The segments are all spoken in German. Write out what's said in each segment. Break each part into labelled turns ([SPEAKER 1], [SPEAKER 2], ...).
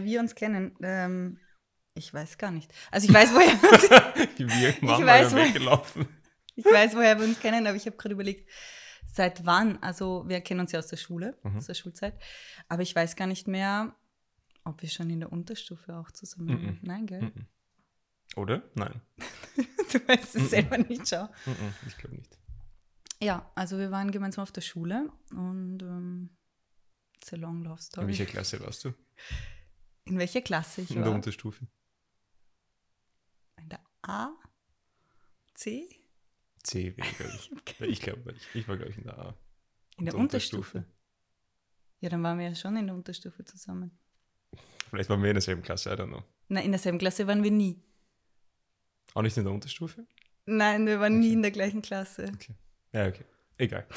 [SPEAKER 1] woher wir uns kennen. Ähm, ich weiß gar nicht. Also ich weiß, woher wir uns,
[SPEAKER 2] wir waren
[SPEAKER 1] weiß,
[SPEAKER 2] mal
[SPEAKER 1] wo-
[SPEAKER 2] weggelaufen.
[SPEAKER 1] ich weiß, woher wir uns kennen, aber ich habe gerade überlegt, seit wann. Also wir kennen uns ja aus der Schule,
[SPEAKER 2] Mhm.
[SPEAKER 1] aus der Schulzeit. Aber ich weiß gar nicht mehr, ob wir schon in der Unterstufe auch zusammen waren.
[SPEAKER 2] Mhm.
[SPEAKER 1] Nein, gell?
[SPEAKER 2] Mhm. Oder? Nein.
[SPEAKER 1] Du weißt es selber nicht, schau.
[SPEAKER 2] Ich glaube nicht.
[SPEAKER 1] Ja, also wir waren gemeinsam auf der Schule und ähm, it's a long love
[SPEAKER 2] In
[SPEAKER 1] story.
[SPEAKER 2] welcher Klasse warst du?
[SPEAKER 1] In welcher Klasse ich
[SPEAKER 2] In der
[SPEAKER 1] war?
[SPEAKER 2] Unterstufe.
[SPEAKER 1] In der A? C?
[SPEAKER 2] C wäre, glaube ich. Ich glaube, ich, ich war, glaube ich, in der A.
[SPEAKER 1] In der
[SPEAKER 2] Und
[SPEAKER 1] Unterstufe. Ja, dann waren wir ja schon in der Unterstufe zusammen.
[SPEAKER 2] Vielleicht waren wir in derselben Klasse, I don't know.
[SPEAKER 1] Nein, in derselben Klasse waren wir nie.
[SPEAKER 2] Auch nicht in der Unterstufe?
[SPEAKER 1] Nein, wir waren nie
[SPEAKER 2] Okay.
[SPEAKER 1] in der gleichen Klasse.
[SPEAKER 2] Ja, okay. Egal.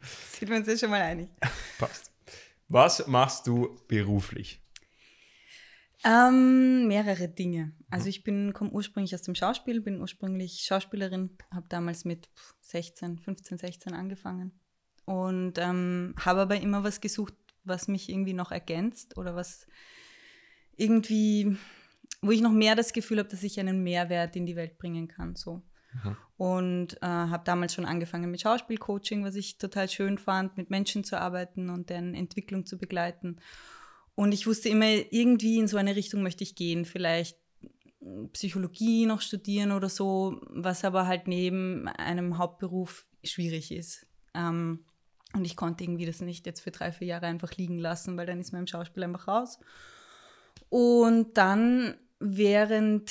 [SPEAKER 1] Sind wir uns ja schon mal einig.
[SPEAKER 2] Passt. Was machst du beruflich?
[SPEAKER 1] Ähm, mehrere Dinge. Also ich bin, komme ursprünglich aus dem Schauspiel, bin ursprünglich Schauspielerin, habe damals mit 16, 15, 16 angefangen und ähm, habe aber immer was gesucht, was mich irgendwie noch ergänzt oder was irgendwie, wo ich noch mehr das Gefühl habe, dass ich einen Mehrwert in die Welt bringen kann. So. Und äh, habe damals schon angefangen mit Schauspielcoaching, was ich total schön fand, mit Menschen zu arbeiten und deren Entwicklung zu begleiten. Und ich wusste immer, irgendwie in so eine Richtung möchte ich gehen. Vielleicht Psychologie noch studieren oder so, was aber halt neben einem Hauptberuf schwierig ist. Ähm, und ich konnte irgendwie das nicht jetzt für drei, vier Jahre einfach liegen lassen, weil dann ist im Schauspiel einfach raus. Und dann während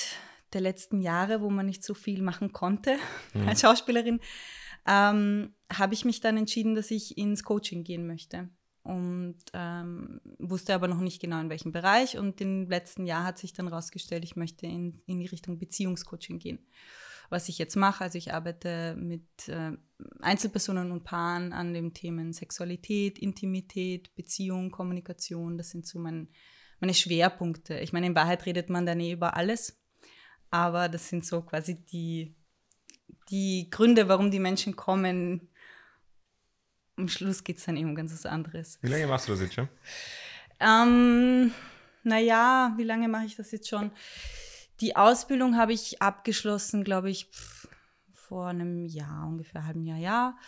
[SPEAKER 1] der letzten Jahre, wo man nicht so viel machen konnte
[SPEAKER 2] Mhm.
[SPEAKER 1] als Schauspielerin, ähm, habe ich mich dann entschieden, dass ich ins Coaching gehen möchte. Und ähm, wusste aber noch nicht genau in welchem Bereich. Und im letzten Jahr hat sich dann rausgestellt, ich möchte in, in die Richtung Beziehungscoaching gehen. Was ich jetzt mache, also ich arbeite mit äh, Einzelpersonen und Paaren an den Themen Sexualität, Intimität, Beziehung, Kommunikation. Das sind so mein, meine Schwerpunkte. Ich meine, in Wahrheit redet man dann eh über alles. Aber das sind so quasi die, die Gründe, warum die Menschen kommen. Am Schluss geht es dann um ganz was anderes.
[SPEAKER 2] Wie lange machst du das jetzt schon?
[SPEAKER 1] Ähm, naja, wie lange mache ich das jetzt schon? Die Ausbildung habe ich abgeschlossen, glaube ich, vor einem Jahr, ungefähr halben Jahr, ja.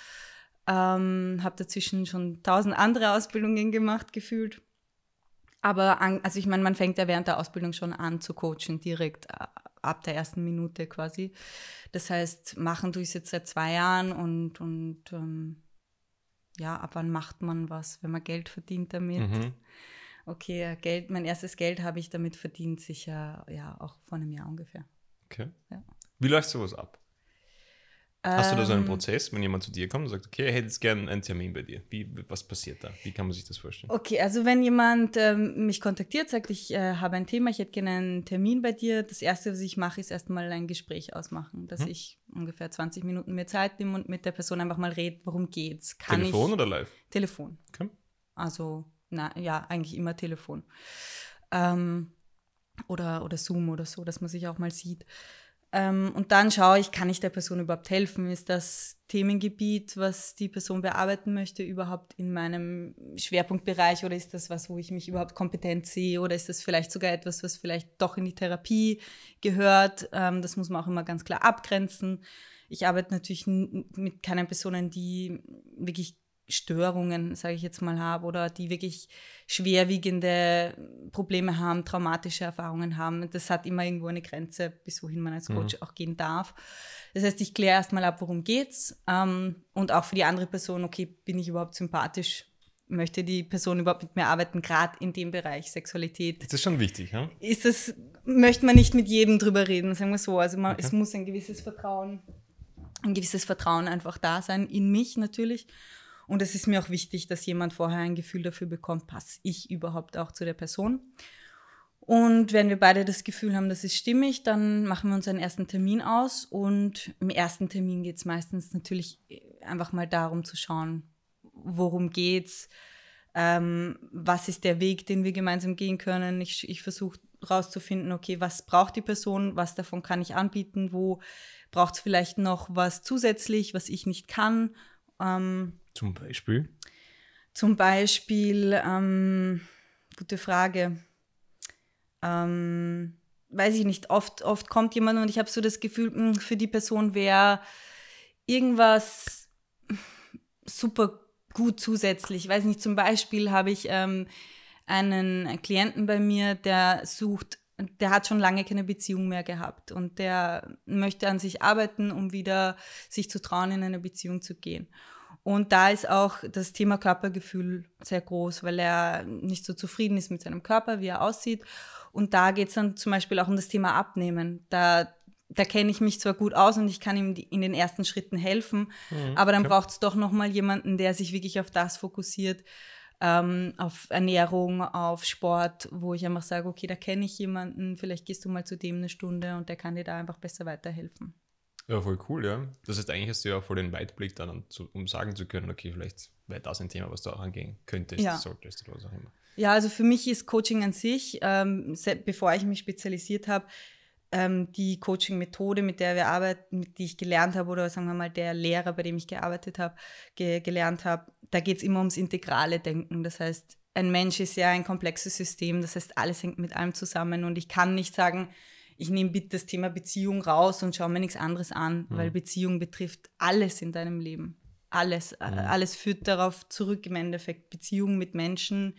[SPEAKER 1] Ähm, habe dazwischen schon tausend andere Ausbildungen gemacht, gefühlt. Aber, an, also ich meine, man fängt ja während der Ausbildung schon an zu coachen, direkt äh, ab der ersten Minute quasi. Das heißt, machen tue ich es jetzt seit zwei Jahren und, und ähm, ja, ab wann macht man was, wenn man Geld verdient damit?
[SPEAKER 2] Mhm.
[SPEAKER 1] Okay, ja, Geld, mein erstes Geld habe ich damit verdient, sicher, ja, auch vor einem Jahr ungefähr.
[SPEAKER 2] Okay.
[SPEAKER 1] Ja.
[SPEAKER 2] Wie läuft sowas ab? Hast du da so einen
[SPEAKER 1] Ähm,
[SPEAKER 2] Prozess, wenn jemand zu dir kommt und sagt, okay, er hätte jetzt gerne einen Termin bei dir? Wie, was passiert da? Wie kann man sich das vorstellen?
[SPEAKER 1] Okay, also wenn jemand ähm, mich kontaktiert, sagt, ich äh, habe ein Thema, ich hätte gerne einen Termin bei dir, das Erste, was ich mache, ist erstmal ein Gespräch ausmachen, dass
[SPEAKER 2] Mhm.
[SPEAKER 1] ich ungefähr 20 Minuten mir Zeit nehme und mit der Person einfach mal rede, worum geht's. Kann
[SPEAKER 2] Telefon
[SPEAKER 1] ich,
[SPEAKER 2] oder live?
[SPEAKER 1] Telefon.
[SPEAKER 2] Okay.
[SPEAKER 1] Also, na ja, eigentlich immer Telefon. Ähm, oder, oder Zoom oder so, dass man sich auch mal sieht. Ähm, und dann schaue ich, kann ich der Person überhaupt helfen? Ist das Themengebiet, was die Person bearbeiten möchte, überhaupt in meinem Schwerpunktbereich oder ist das was, wo ich mich überhaupt kompetent sehe oder ist das vielleicht sogar etwas, was vielleicht doch in die Therapie gehört? Ähm, das muss man auch immer ganz klar abgrenzen. Ich arbeite natürlich mit keinen Personen, die wirklich Störungen, sage ich jetzt mal, habe oder die wirklich schwerwiegende Probleme haben, traumatische Erfahrungen haben. Das hat immer irgendwo eine Grenze, bis wohin man als Coach auch gehen darf. Das heißt, ich kläre erstmal ab, worum geht's ähm, und auch für die andere Person, okay, bin ich überhaupt sympathisch? Möchte die Person überhaupt mit mir arbeiten, gerade in dem Bereich Sexualität?
[SPEAKER 2] Das ist schon wichtig, ja?
[SPEAKER 1] ist das, möchte man nicht mit jedem drüber reden, sagen wir so. Also man,
[SPEAKER 2] Okay.
[SPEAKER 1] es muss ein gewisses Vertrauen, ein gewisses Vertrauen einfach da sein, in mich natürlich. Und es ist mir auch wichtig, dass jemand vorher ein Gefühl dafür bekommt, passe ich überhaupt auch zu der Person. Und wenn wir beide das Gefühl haben, das ist stimmig, dann machen wir uns einen ersten Termin aus. Und im ersten Termin geht es meistens natürlich einfach mal darum zu schauen, worum geht's, ähm, was ist der Weg, den wir gemeinsam gehen können. Ich, ich versuche herauszufinden, okay, was braucht die Person, was davon kann ich anbieten, wo braucht es vielleicht noch was zusätzlich, was ich nicht kann. Ähm,
[SPEAKER 2] Zum Beispiel.
[SPEAKER 1] zum Beispiel, ähm, gute Frage. Ähm, weiß ich nicht, oft, oft kommt jemand und ich habe so das Gefühl, mh, hm, für die Person wäre irgendwas super gut zusätzlich. Ich weiß nicht, zum Beispiel habe ich ähm, einen Klienten bei mir, der sucht, der hat schon lange keine Beziehung mehr gehabt und der möchte an sich arbeiten, um wieder sich zu trauen, in eine Beziehung zu gehen. Und da ist auch das Thema Körpergefühl sehr groß, weil er nicht so zufrieden ist mit seinem Körper, wie er aussieht. Und da geht es dann zum Beispiel auch um das Thema Abnehmen. Da, da kenne ich mich zwar gut aus und ich kann ihm in den ersten Schritten helfen, mhm, aber dann okay. braucht es doch nochmal jemanden, der sich wirklich auf das fokussiert, ähm, auf Ernährung, auf Sport, wo ich einfach sage, okay, da kenne ich jemanden, vielleicht gehst du mal zu dem eine Stunde und der kann dir da einfach besser weiterhelfen.
[SPEAKER 2] Ja, voll cool, ja. Das heißt, eigentlich hast du ja voll den Weitblick dann, um sagen zu können, okay, vielleicht wäre das ein Thema, was du auch angehen könntest, ja. solltest oder was auch immer.
[SPEAKER 1] Ja, also für mich ist Coaching an sich, ähm, bevor ich mich spezialisiert habe, ähm, die Coaching-Methode, mit der wir arbeiten, mit die ich gelernt habe, oder sagen wir mal der Lehrer, bei dem ich gearbeitet habe, ge gelernt habe, da geht es immer ums integrale Denken. Das heißt, ein Mensch ist ja ein komplexes System, das heißt, alles hängt mit allem zusammen und ich kann nicht sagen, ich nehme bitte das Thema Beziehung raus und schaue mir nichts anderes an, mhm. weil Beziehung betrifft alles in deinem Leben. Alles. Mhm. Alles führt darauf zurück im Endeffekt. Beziehung mit Menschen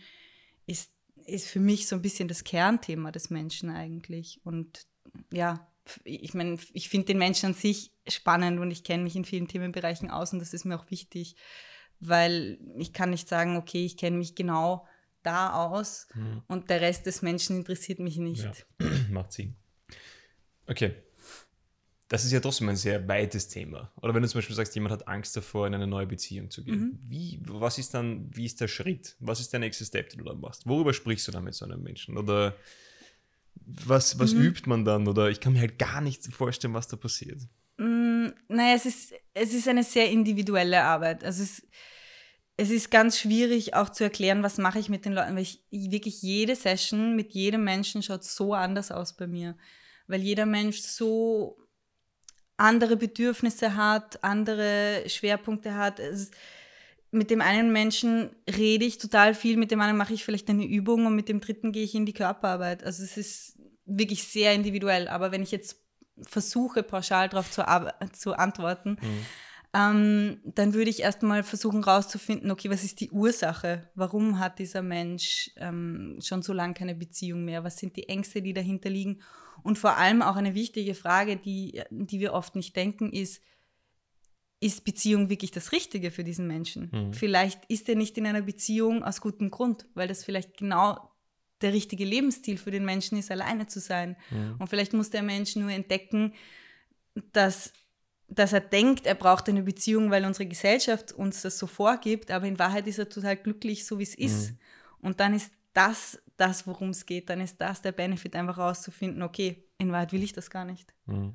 [SPEAKER 1] ist, ist für mich so ein bisschen das Kernthema des Menschen eigentlich. Und ja, ich meine, ich finde den Menschen an sich spannend und ich kenne mich in vielen Themenbereichen aus und das ist mir auch wichtig, weil ich kann nicht sagen, okay, ich kenne mich genau da aus mhm. und der Rest des Menschen interessiert mich nicht.
[SPEAKER 2] Ja. Macht Sinn. Okay. Das ist ja trotzdem ein sehr weites Thema. Oder wenn du zum Beispiel sagst, jemand hat Angst davor, in eine neue Beziehung zu gehen. Mhm. Wie, was ist dann, wie ist der Schritt? Was ist der nächste Step, den du dann machst? Worüber sprichst du dann mit so einem Menschen? Oder was, was mhm. übt man dann? Oder ich kann mir halt gar nicht vorstellen, was da passiert.
[SPEAKER 1] Mm, naja, es ist, es ist eine sehr individuelle Arbeit. Also es, es ist ganz schwierig auch zu erklären, was mache ich mit den Leuten, weil ich wirklich jede Session mit jedem Menschen schaut so anders aus bei mir weil jeder Mensch so andere Bedürfnisse hat, andere Schwerpunkte hat. Es, mit dem einen Menschen rede ich total viel, mit dem anderen mache ich vielleicht eine Übung und mit dem dritten gehe ich in die Körperarbeit. Also es ist wirklich sehr individuell. Aber wenn ich jetzt versuche, pauschal darauf zu, zu antworten, mhm. ähm, dann würde ich erstmal versuchen herauszufinden, okay, was ist die Ursache? Warum hat dieser Mensch ähm, schon so lange keine Beziehung mehr? Was sind die Ängste, die dahinter liegen? Und vor allem auch eine wichtige Frage, die, die wir oft nicht denken, ist, ist Beziehung wirklich das Richtige für diesen Menschen? Mhm. Vielleicht ist er nicht in einer Beziehung aus gutem Grund, weil das vielleicht genau der richtige Lebensstil für den Menschen ist, alleine zu sein. Mhm. Und vielleicht muss der Mensch nur entdecken, dass, dass er denkt, er braucht eine Beziehung, weil unsere Gesellschaft uns das so vorgibt, aber in Wahrheit ist er total glücklich, so wie es ist. Mhm. Und dann ist das das, worum es geht, dann ist das der Benefit, einfach herauszufinden, okay, in Wahrheit will ich das gar nicht.
[SPEAKER 2] Mhm.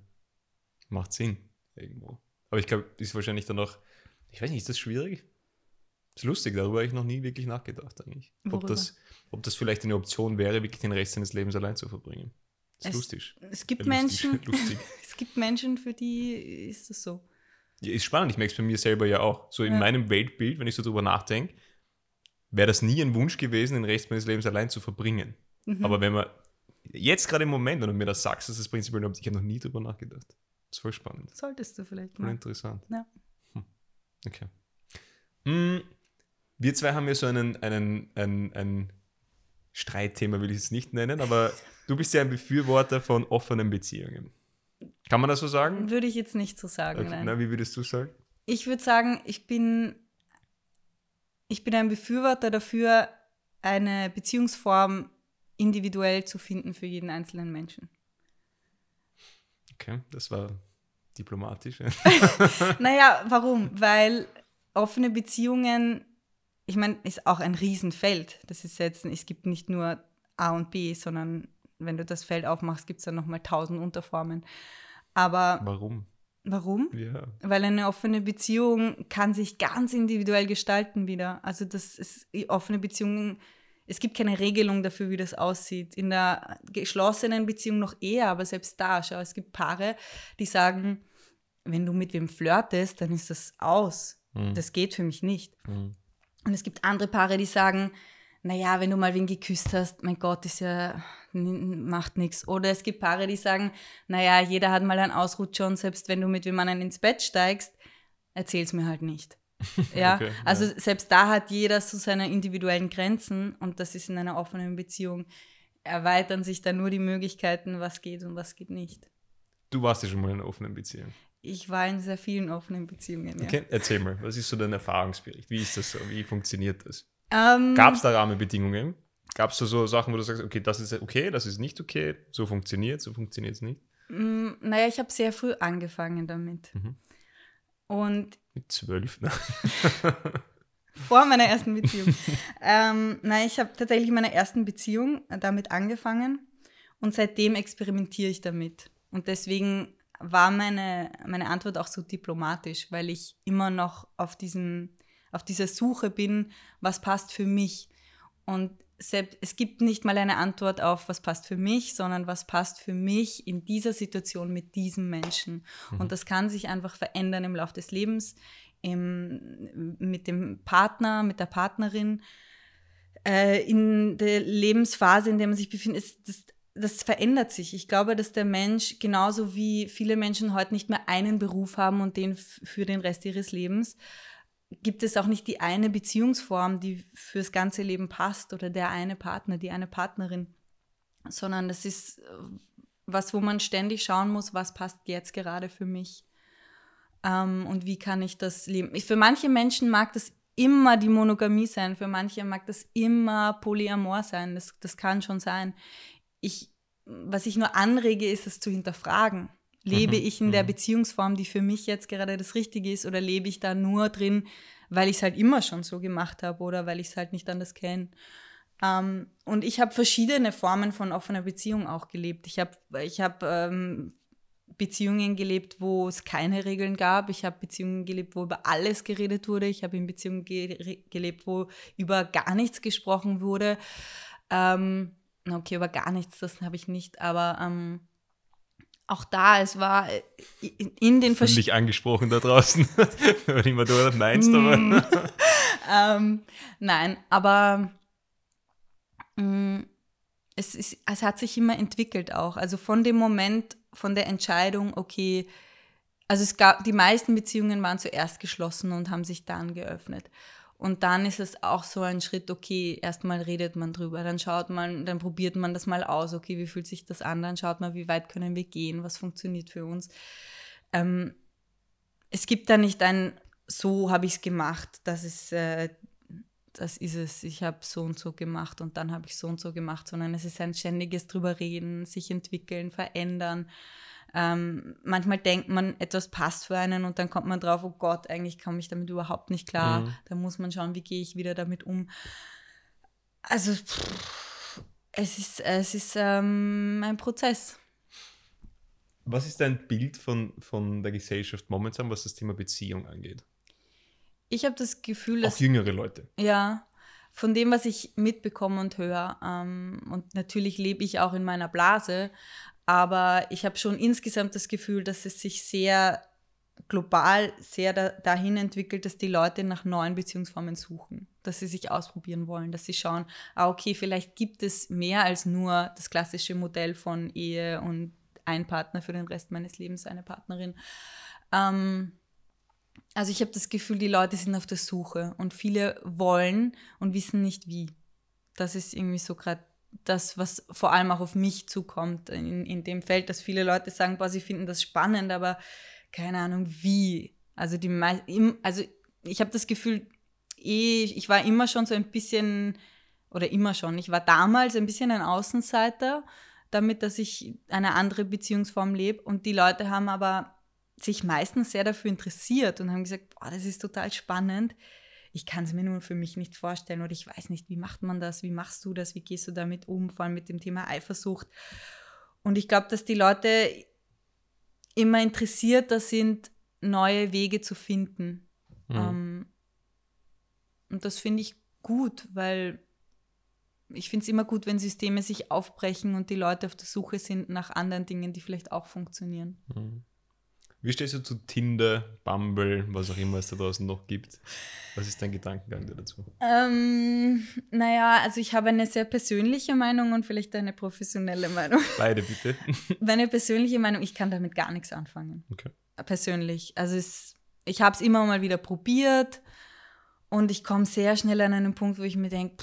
[SPEAKER 2] Macht Sinn, irgendwo. Aber ich glaube, ist wahrscheinlich dann auch, ich weiß nicht, ist das schwierig? Ist lustig, darüber habe ich noch nie wirklich nachgedacht eigentlich. Ob das, ob das vielleicht eine Option wäre, wirklich den Rest seines Lebens allein zu verbringen. Das ist es, lustig.
[SPEAKER 1] Es gibt äh, Menschen, lustig. es gibt Menschen, für die ist das so.
[SPEAKER 2] Ja, ist spannend, ich merke es bei mir selber ja auch. So in ja. meinem Weltbild, wenn ich so drüber nachdenke, wäre das nie ein Wunsch gewesen, den Rest meines Lebens allein zu verbringen. Mhm. Aber wenn man jetzt gerade im Moment, wenn du mir das sagst, ist das prinzipiell, ich habe noch nie drüber nachgedacht. Das ist voll spannend.
[SPEAKER 1] Solltest du vielleicht
[SPEAKER 2] mal. Voll interessant.
[SPEAKER 1] Ja.
[SPEAKER 2] Hm. Okay. Hm. Wir zwei haben ja so einen, einen, ein, ein Streitthema, will ich es nicht nennen, aber du bist ja ein Befürworter von offenen Beziehungen. Kann man das so sagen?
[SPEAKER 1] Würde ich jetzt nicht so sagen, okay. nein.
[SPEAKER 2] Na, wie würdest du sagen?
[SPEAKER 1] Ich würde sagen, ich bin ich bin ein Befürworter dafür, eine Beziehungsform individuell zu finden für jeden einzelnen Menschen.
[SPEAKER 2] Okay, das war diplomatisch.
[SPEAKER 1] naja, warum? Weil offene Beziehungen, ich meine, ist auch ein Riesenfeld. Das ist jetzt, es gibt nicht nur A und B, sondern wenn du das Feld aufmachst, gibt es dann nochmal tausend Unterformen. Aber.
[SPEAKER 2] Warum?
[SPEAKER 1] Warum?
[SPEAKER 2] Ja.
[SPEAKER 1] Weil eine offene Beziehung kann sich ganz individuell gestalten wieder. Also das ist offene Beziehungen, es gibt keine Regelung dafür, wie das aussieht. In der geschlossenen Beziehung noch eher, aber selbst da, schau, es gibt Paare, die sagen, wenn du mit wem flirtest, dann ist das aus. Mhm. Das geht für mich nicht. Mhm. Und es gibt andere Paare, die sagen, naja, wenn du mal wen geküsst hast, mein Gott, ist ja, macht nichts. Oder es gibt Paare, die sagen, naja, jeder hat mal einen Ausrutscher und selbst wenn du mit jemandem ins Bett steigst, erzähl's mir halt nicht. Ja, okay, also ja. selbst da hat jeder so seine individuellen Grenzen und das ist in einer offenen Beziehung, erweitern sich da nur die Möglichkeiten, was geht und was geht nicht.
[SPEAKER 2] Du warst ja schon mal in einer offenen Beziehung.
[SPEAKER 1] Ich war in sehr vielen offenen Beziehungen. Ja.
[SPEAKER 2] Okay, erzähl mal, was ist so dein Erfahrungsbericht? Wie ist das so? Wie funktioniert das? Ähm, Gab es da Rahmenbedingungen? Gab es da so Sachen, wo du sagst, okay, das ist okay, das ist nicht okay, so funktioniert, so funktioniert es nicht?
[SPEAKER 1] Mm, naja, ich habe sehr früh angefangen damit. Mhm. Und
[SPEAKER 2] Mit zwölf, ne?
[SPEAKER 1] vor meiner ersten Beziehung. ähm, nein, ich habe tatsächlich in meiner ersten Beziehung damit angefangen und seitdem experimentiere ich damit. Und deswegen war meine, meine Antwort auch so diplomatisch, weil ich immer noch auf diesem auf dieser Suche bin, was passt für mich. Und selbst, es gibt nicht mal eine Antwort auf, was passt für mich, sondern was passt für mich in dieser Situation mit diesem Menschen. Mhm. Und das kann sich einfach verändern im Laufe des Lebens, im, mit dem Partner, mit der Partnerin. Äh, in der Lebensphase, in der man sich befindet, ist das, das verändert sich. Ich glaube, dass der Mensch, genauso wie viele Menschen heute nicht mehr einen Beruf haben und den für den Rest ihres Lebens, gibt es auch nicht die eine Beziehungsform, die fürs ganze Leben passt oder der eine Partner, die eine Partnerin, sondern das ist äh, was, wo man ständig schauen muss, was passt jetzt gerade für mich ähm, und wie kann ich das leben. Für manche Menschen mag das immer die Monogamie sein, für manche mag das immer Polyamor sein, das, das kann schon sein. Ich, was ich nur anrege, ist es zu hinterfragen Lebe mhm. ich in der mhm. Beziehungsform, die für mich jetzt gerade das Richtige ist, oder lebe ich da nur drin, weil ich es halt immer schon so gemacht habe oder weil ich es halt nicht anders kenne? Ähm, und ich habe verschiedene Formen von offener Beziehung auch gelebt. Ich habe ich hab, ähm, Beziehungen gelebt, wo es keine Regeln gab. Ich habe Beziehungen gelebt, wo über alles geredet wurde. Ich habe in Beziehungen ge gelebt, wo über gar nichts gesprochen wurde. Ähm, okay, über gar nichts, das habe ich nicht, aber ähm, auch da, es war äh, in den
[SPEAKER 2] verschiedenen. dich angesprochen da draußen, wenn immer du meinst, aber.
[SPEAKER 1] Mm. ähm, nein, aber mh, mm, es, ist, es hat sich immer entwickelt auch. Also von dem Moment, von der Entscheidung, okay, also es gab, die meisten Beziehungen waren zuerst geschlossen und haben sich dann geöffnet. Und dann ist es auch so ein Schritt, okay, erstmal redet man drüber, dann schaut man, dann probiert man das mal aus, okay, wie fühlt sich das an, dann schaut man, wie weit können wir gehen, was funktioniert für uns. Ähm, es gibt da nicht ein, so habe ich es gemacht, das ist, äh, das ist es, ich habe so und so gemacht und dann habe ich so und so gemacht, sondern es ist ein ständiges drüber reden, sich entwickeln, verändern. Ähm, manchmal denkt man, etwas passt für einen und dann kommt man drauf, oh Gott, eigentlich komme ich damit überhaupt nicht klar. Mhm. Da muss man schauen, wie gehe ich wieder damit um. Also pff, es ist, es ist ähm, ein Prozess.
[SPEAKER 2] Was ist dein Bild von, von der Gesellschaft momentan, was das Thema Beziehung angeht?
[SPEAKER 1] Ich habe das Gefühl,
[SPEAKER 2] dass. Auch jüngere Leute.
[SPEAKER 1] Ja, von dem, was ich mitbekomme und höre. Ähm, und natürlich lebe ich auch in meiner Blase, aber ich habe schon insgesamt das Gefühl, dass es sich sehr global sehr da, dahin entwickelt, dass die Leute nach neuen Beziehungsformen suchen, dass sie sich ausprobieren wollen, dass sie schauen, ah, okay, vielleicht gibt es mehr als nur das klassische Modell von Ehe und ein Partner für den Rest meines Lebens, eine Partnerin. Ähm, also ich habe das Gefühl, die Leute sind auf der Suche und viele wollen und wissen nicht wie. Das ist irgendwie so gerade das, was vor allem auch auf mich zukommt in, in dem Feld, dass viele Leute sagen, boah, sie finden das spannend, aber keine Ahnung wie. Also die also ich habe das Gefühl, eh, ich war immer schon so ein bisschen, oder immer schon, ich war damals ein bisschen ein Außenseiter, damit, dass ich eine andere Beziehungsform lebe. Und die Leute haben aber sich meistens sehr dafür interessiert und haben gesagt, boah, das ist total spannend ich kann es mir nur für mich nicht vorstellen oder ich weiß nicht, wie macht man das, wie machst du das, wie gehst du damit um, vor allem mit dem Thema Eifersucht. Und ich glaube, dass die Leute immer interessierter sind, neue Wege zu finden. Mhm. Ähm, und das finde ich gut, weil ich finde es immer gut, wenn Systeme sich aufbrechen und die Leute auf der Suche sind nach anderen Dingen, die vielleicht auch funktionieren.
[SPEAKER 2] Mhm. Wie stehst du zu Tinder, Bumble, was auch immer es da draußen noch gibt? Was ist dein Gedankengang dazu?
[SPEAKER 1] Ähm, naja, also ich habe eine sehr persönliche Meinung und vielleicht eine professionelle Meinung.
[SPEAKER 2] Beide bitte.
[SPEAKER 1] Meine persönliche Meinung, ich kann damit gar nichts anfangen.
[SPEAKER 2] Okay.
[SPEAKER 1] Persönlich. Also es, ich habe es immer mal wieder probiert und ich komme sehr schnell an einen Punkt, wo ich mir denke,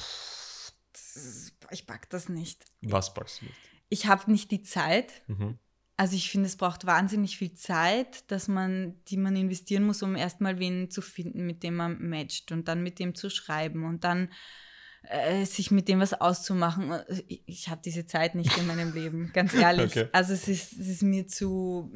[SPEAKER 1] ich pack das nicht.
[SPEAKER 2] Was packst du nicht?
[SPEAKER 1] Ich habe nicht die Zeit.
[SPEAKER 2] Mhm.
[SPEAKER 1] Also ich finde, es braucht wahnsinnig viel Zeit, dass man, die man investieren muss, um erstmal wen zu finden, mit dem man matcht und dann mit dem zu schreiben und dann äh, sich mit dem was auszumachen. Ich, ich habe diese Zeit nicht in meinem Leben, ganz ehrlich.
[SPEAKER 2] Okay.
[SPEAKER 1] Also es ist, es ist mir zu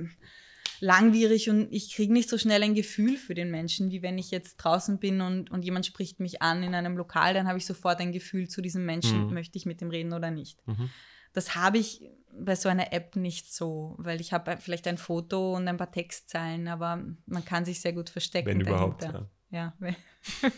[SPEAKER 1] langwierig und ich kriege nicht so schnell ein Gefühl für den Menschen, wie wenn ich jetzt draußen bin und, und jemand spricht mich an in einem Lokal, dann habe ich sofort ein Gefühl zu diesem Menschen,
[SPEAKER 2] Mhm.
[SPEAKER 1] möchte ich mit dem reden oder nicht.
[SPEAKER 2] Mhm.
[SPEAKER 1] Das habe ich bei so einer App nicht so, weil ich habe vielleicht ein Foto und ein paar Textzeilen, aber man kann sich sehr gut verstecken
[SPEAKER 2] Wenn überhaupt.
[SPEAKER 1] dahinter.
[SPEAKER 2] Ja.
[SPEAKER 1] Ja, wenn,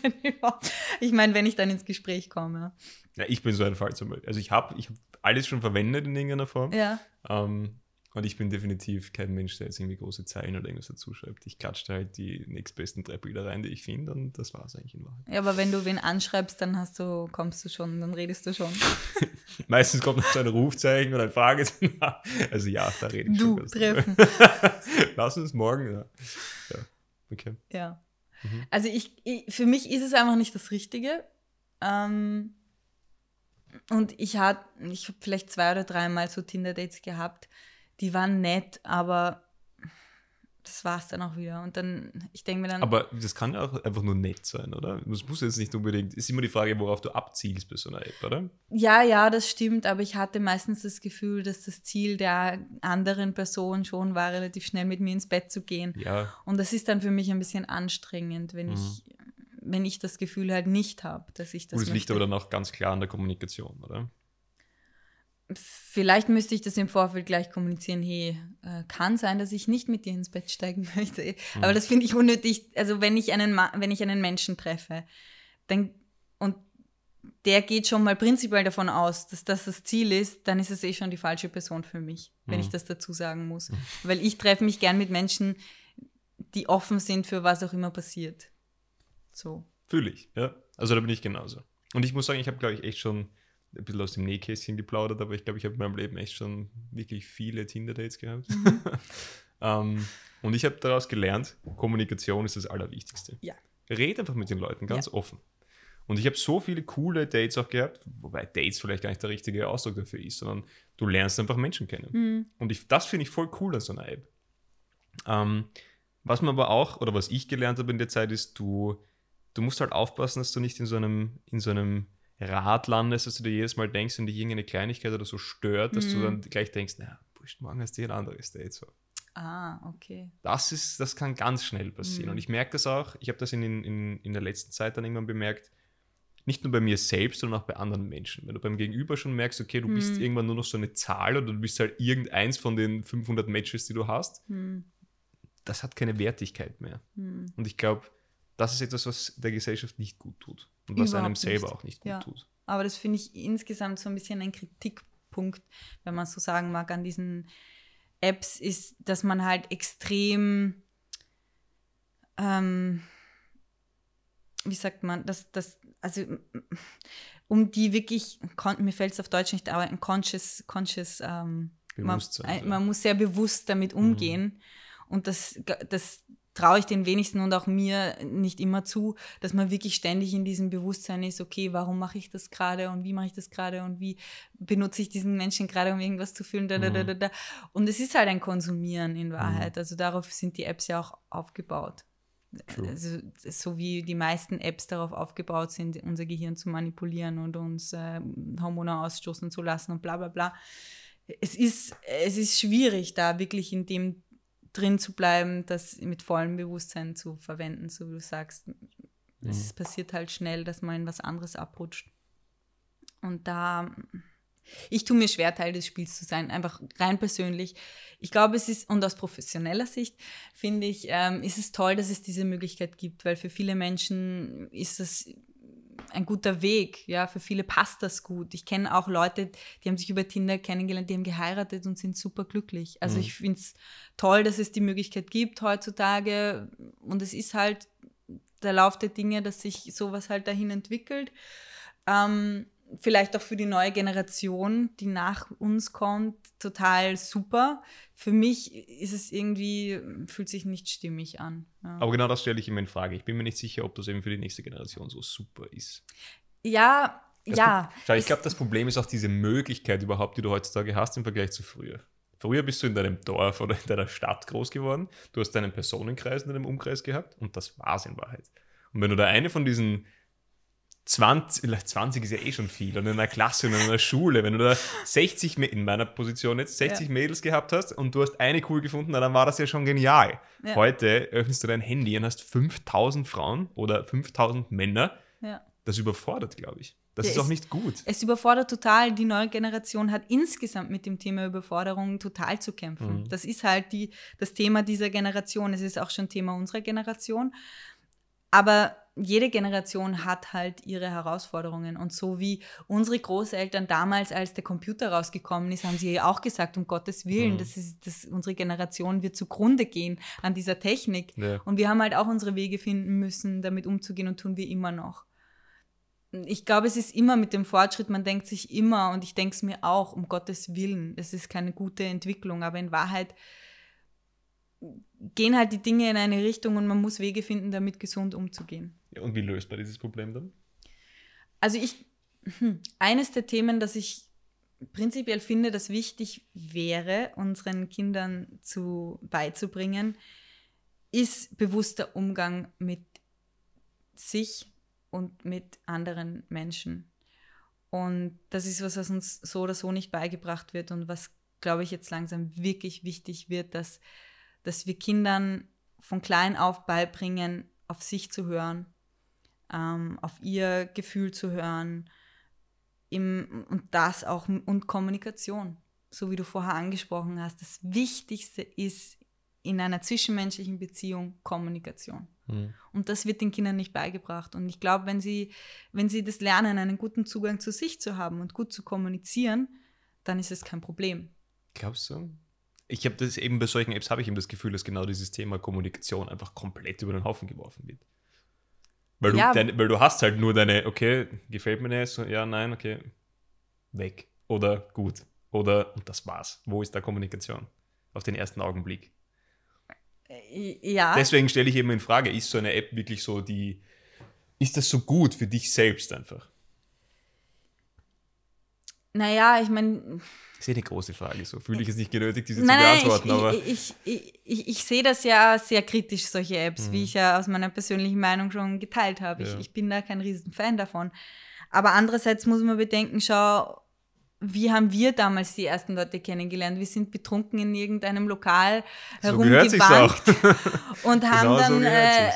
[SPEAKER 1] wenn überhaupt. Ich meine, wenn ich dann ins Gespräch komme.
[SPEAKER 2] ja, ich bin so ein Fall zum Beispiel. Also ich habe ich hab alles schon verwendet in irgendeiner Form.
[SPEAKER 1] Ja,
[SPEAKER 2] Ähm, und ich bin definitiv kein Mensch, der jetzt irgendwie große Zeilen oder irgendwas dazu schreibt. Ich klatsche halt die nächstbesten drei Bilder rein, die ich finde, und das war es eigentlich in Wahrheit.
[SPEAKER 1] ja, aber wenn du wen anschreibst, dann hast du, kommst du schon, dann redest du schon.
[SPEAKER 2] Meistens kommt noch so ein Rufzeichen oder ein Fragezeichen. Also ja, da rede ich
[SPEAKER 1] Du,
[SPEAKER 2] schon. drüber.
[SPEAKER 1] treffen.
[SPEAKER 2] Lass uns morgen. Ja. ja. Okay.
[SPEAKER 1] Ja.
[SPEAKER 2] Mhm.
[SPEAKER 1] Also ich, ich, für mich ist es einfach nicht das Richtige. Ähm, und ich hatte, ich habe vielleicht zwei oder dreimal so Tinder-Dates gehabt, die waren nett, aber das war es dann auch wieder. Und dann, ich denke mir dann,
[SPEAKER 2] Aber das kann ja auch einfach nur nett sein, oder? Das muss jetzt nicht unbedingt. Ist immer die Frage, worauf du abzielst bei so einer App, oder?
[SPEAKER 1] ja, ja, das stimmt, aber ich hatte meistens das Gefühl, dass das Ziel der anderen Person schon war, relativ schnell mit mir ins Bett zu gehen.
[SPEAKER 2] Ja.
[SPEAKER 1] Und das ist dann für mich ein bisschen anstrengend, wenn
[SPEAKER 2] Mhm.
[SPEAKER 1] ich wenn ich das Gefühl halt nicht habe, dass ich das
[SPEAKER 2] Gut, es liegt aber dann auch ganz klar an der Kommunikation, oder?
[SPEAKER 1] Vielleicht müsste ich das im Vorfeld gleich kommunizieren, hey, äh, kann sein, dass ich nicht mit dir ins Bett steigen möchte.
[SPEAKER 2] Mhm.
[SPEAKER 1] Aber das finde ich unnötig. Also wenn ich einen Ma wenn ich einen Menschen treffe, dann und der geht schon mal prinzipiell davon aus, dass das das Ziel ist, dann ist es eh schon die falsche Person für mich, wenn
[SPEAKER 2] Mhm.
[SPEAKER 1] ich das dazu sagen muss. Weil ich treffe mich gern mit Menschen, die offen sind für was auch immer passiert. So.
[SPEAKER 2] Fühle ich, ja. Also da bin ich genauso. Und ich muss sagen, ich habe, glaube ich, echt schon ein bisschen aus dem Nähkästchen geplaudert, aber ich glaube, ich habe in meinem Leben echt schon wirklich viele Tinder-Dates gehabt. ähm, und ich habe daraus gelernt, Kommunikation ist das Allerwichtigste.
[SPEAKER 1] Ja.
[SPEAKER 2] Red einfach mit den Leuten ganz offen. Und ich habe so viele coole Dates auch gehabt, wobei Dates vielleicht gar nicht der richtige Ausdruck dafür ist, sondern du lernst einfach Menschen kennen.
[SPEAKER 1] Hm.
[SPEAKER 2] Und ich, das finde ich voll cool an so einer App. Ähm, was man aber auch, oder was ich gelernt habe in der Zeit, ist, du, du musst halt aufpassen, dass du nicht in so einem, in so einem Rad landest, dass du dir jedes Mal denkst und dich irgendeine Kleinigkeit oder so stört, dass du
[SPEAKER 1] Mhm.
[SPEAKER 2] dann gleich denkst, naja, wurscht, morgen hast du ein anderes Date. So.
[SPEAKER 1] Ah, okay.
[SPEAKER 2] Das, ist, das kann ganz schnell passieren.
[SPEAKER 1] Mhm.
[SPEAKER 2] Und ich merke das auch, ich habe das in, in, in der letzten Zeit dann irgendwann bemerkt, nicht nur bei mir selbst, sondern auch bei anderen Menschen. Wenn du beim Gegenüber schon merkst, okay, du bist
[SPEAKER 1] Mhm.
[SPEAKER 2] irgendwann nur noch so eine Zahl oder du bist halt irgendeins von den 500 Matches, die du hast,
[SPEAKER 1] Hm.
[SPEAKER 2] das hat keine Wertigkeit mehr.
[SPEAKER 1] Hm.
[SPEAKER 2] Und ich glaube, das ist etwas, was der Gesellschaft nicht gut tut. Und was einem selber
[SPEAKER 1] nicht.
[SPEAKER 2] auch nicht gut
[SPEAKER 1] Ja.
[SPEAKER 2] tut.
[SPEAKER 1] Aber das finde ich insgesamt so ein bisschen ein Kritikpunkt, wenn man so sagen mag, an diesen Apps, ist, dass man halt extrem, ähm, wie sagt man, dass das, also um die wirklich, mir fällt es auf Deutsch nicht, aber ein conscious, conscious ähm, man, man muss sehr bewusst damit umgehen. Und das, das traue ich den wenigsten und auch mir nicht immer zu, dass man wirklich ständig in diesem Bewusstsein ist, okay, warum mache ich das gerade und wie mache ich das gerade und wie benutze ich diesen Menschen gerade, um irgendwas zu fühlen. Da, da, da,
[SPEAKER 2] Mhm.
[SPEAKER 1] da, da. Und es ist halt ein Konsumieren in Wahrheit. Also darauf sind die Apps ja auch aufgebaut.
[SPEAKER 2] True.
[SPEAKER 1] Also so wie die meisten Apps darauf aufgebaut sind, unser Gehirn zu manipulieren und uns äh, Hormone ausstoßen zu lassen und bla bla bla. Es ist, es ist schwierig, da wirklich in dem drin zu bleiben, das mit vollem Bewusstsein zu verwenden, so wie du sagst. Es passiert halt schnell, dass man in was anderes abrutscht. Und da, ich tue mir schwer, Teil des Spiels zu sein, einfach rein persönlich. Ich glaube, es ist, und aus professioneller Sicht, finde ich, ähm, ist es toll, dass es diese Möglichkeit gibt, weil für viele Menschen ist es ein guter Weg. Ja, für viele passt das gut. Ich kenne auch Leute, die haben sich über Tinder kennengelernt, die haben geheiratet und sind super glücklich. Also mhm. ich finde es toll, dass es die Möglichkeit gibt heutzutage. Und es ist halt der Lauf der Dinge, dass sich sowas halt dahin entwickelt. Ähm, vielleicht auch für die neue Generation, die nach uns kommt, total super. Für mich ist es irgendwie, fühlt sich nicht stimmig an.
[SPEAKER 2] Ja. Aber genau das stelle ich immer in Frage. Ich bin mir nicht sicher, ob das eben für die nächste Generation so super ist.
[SPEAKER 1] Ja, das ja.
[SPEAKER 2] Schau, ich glaube, das Problem ist auch diese Möglichkeit überhaupt, die du heutzutage hast im Vergleich zu früher. Früher bist du in deinem Dorf oder in deiner Stadt groß geworden. Du hast deinen Personenkreis in deinem Umkreis gehabt und das war es in Wahrheit. Und wenn du da eine von diesen 20, 20 ist ja eh schon viel, und in einer Klasse und in einer Schule, wenn du da 60, in meiner Position jetzt, 60 ja. Mädels gehabt hast und du hast eine cool gefunden, dann war das ja schon genial. Ja. Heute öffnest du dein Handy und hast 5000 Frauen oder 5000 Männer. Ja. Das überfordert, glaube ich. Das ist auch nicht gut.
[SPEAKER 1] Es überfordert total. Die neue Generation hat insgesamt mit dem Thema Überforderung total zu kämpfen. Mhm. Das ist halt die, das Thema dieser Generation. Es ist auch schon Thema unserer Generation. Aber jede Generation hat halt ihre Herausforderungen. Und so wie unsere Großeltern damals, als der Computer rausgekommen ist, haben sie auch gesagt, um Gottes Willen, mhm. das ist, das, unsere Generation wird zugrunde gehen an dieser Technik. Ja. Und wir haben halt auch unsere Wege finden müssen, damit umzugehen und tun wir immer noch. Ich glaube, es ist immer mit dem Fortschritt, man denkt sich immer, und ich denke es mir auch, um Gottes Willen, es ist keine gute Entwicklung, aber in Wahrheit gehen halt die Dinge in eine Richtung und man muss Wege finden, damit gesund umzugehen.
[SPEAKER 2] Ja, und wie löst man dieses Problem dann?
[SPEAKER 1] Also ich, hm, eines der Themen, das ich prinzipiell finde, das wichtig wäre, unseren Kindern zu, beizubringen, ist bewusster Umgang mit sich und mit anderen Menschen. Und das ist was, was uns so oder so nicht beigebracht wird und was, glaube ich, jetzt langsam wirklich wichtig wird, dass dass wir Kindern von klein auf beibringen, auf sich zu hören, ähm, auf ihr Gefühl zu hören im, und das auch und Kommunikation, so wie du vorher angesprochen hast. Das Wichtigste ist in einer zwischenmenschlichen Beziehung Kommunikation. Mhm. Und das wird den Kindern nicht beigebracht. Und ich glaube, wenn sie, wenn sie das lernen, einen guten Zugang zu sich zu haben und gut zu kommunizieren, dann ist es kein Problem.
[SPEAKER 2] Glaubst du? Ich habe das eben bei solchen Apps habe ich eben das Gefühl, dass genau dieses Thema Kommunikation einfach komplett über den Haufen geworfen wird. Weil du, ja. dein, weil du hast halt nur deine, okay, gefällt mir so, ja, nein, okay, weg. Oder gut. Oder, und das war's. Wo ist da Kommunikation? Auf den ersten Augenblick.
[SPEAKER 1] Äh, ja.
[SPEAKER 2] Deswegen stelle ich eben in Frage, ist so eine App wirklich so die, ist das so gut für dich selbst einfach?
[SPEAKER 1] Naja, ich meine,
[SPEAKER 2] ist eh eine große Frage. So fühle ich es nicht genötigt, diese nein, zu beantworten.
[SPEAKER 1] Ich,
[SPEAKER 2] aber
[SPEAKER 1] ich, ich, ich, ich, sehe das ja sehr kritisch, solche Apps, mhm. wie ich ja aus meiner persönlichen Meinung schon geteilt habe. Ja. Ich, bin da kein riesen Fan davon. Aber andererseits muss man bedenken, schau, wie haben wir damals die ersten Leute kennengelernt? Wir sind betrunken in irgendeinem Lokal so herumgewandt und haben genau dann so äh,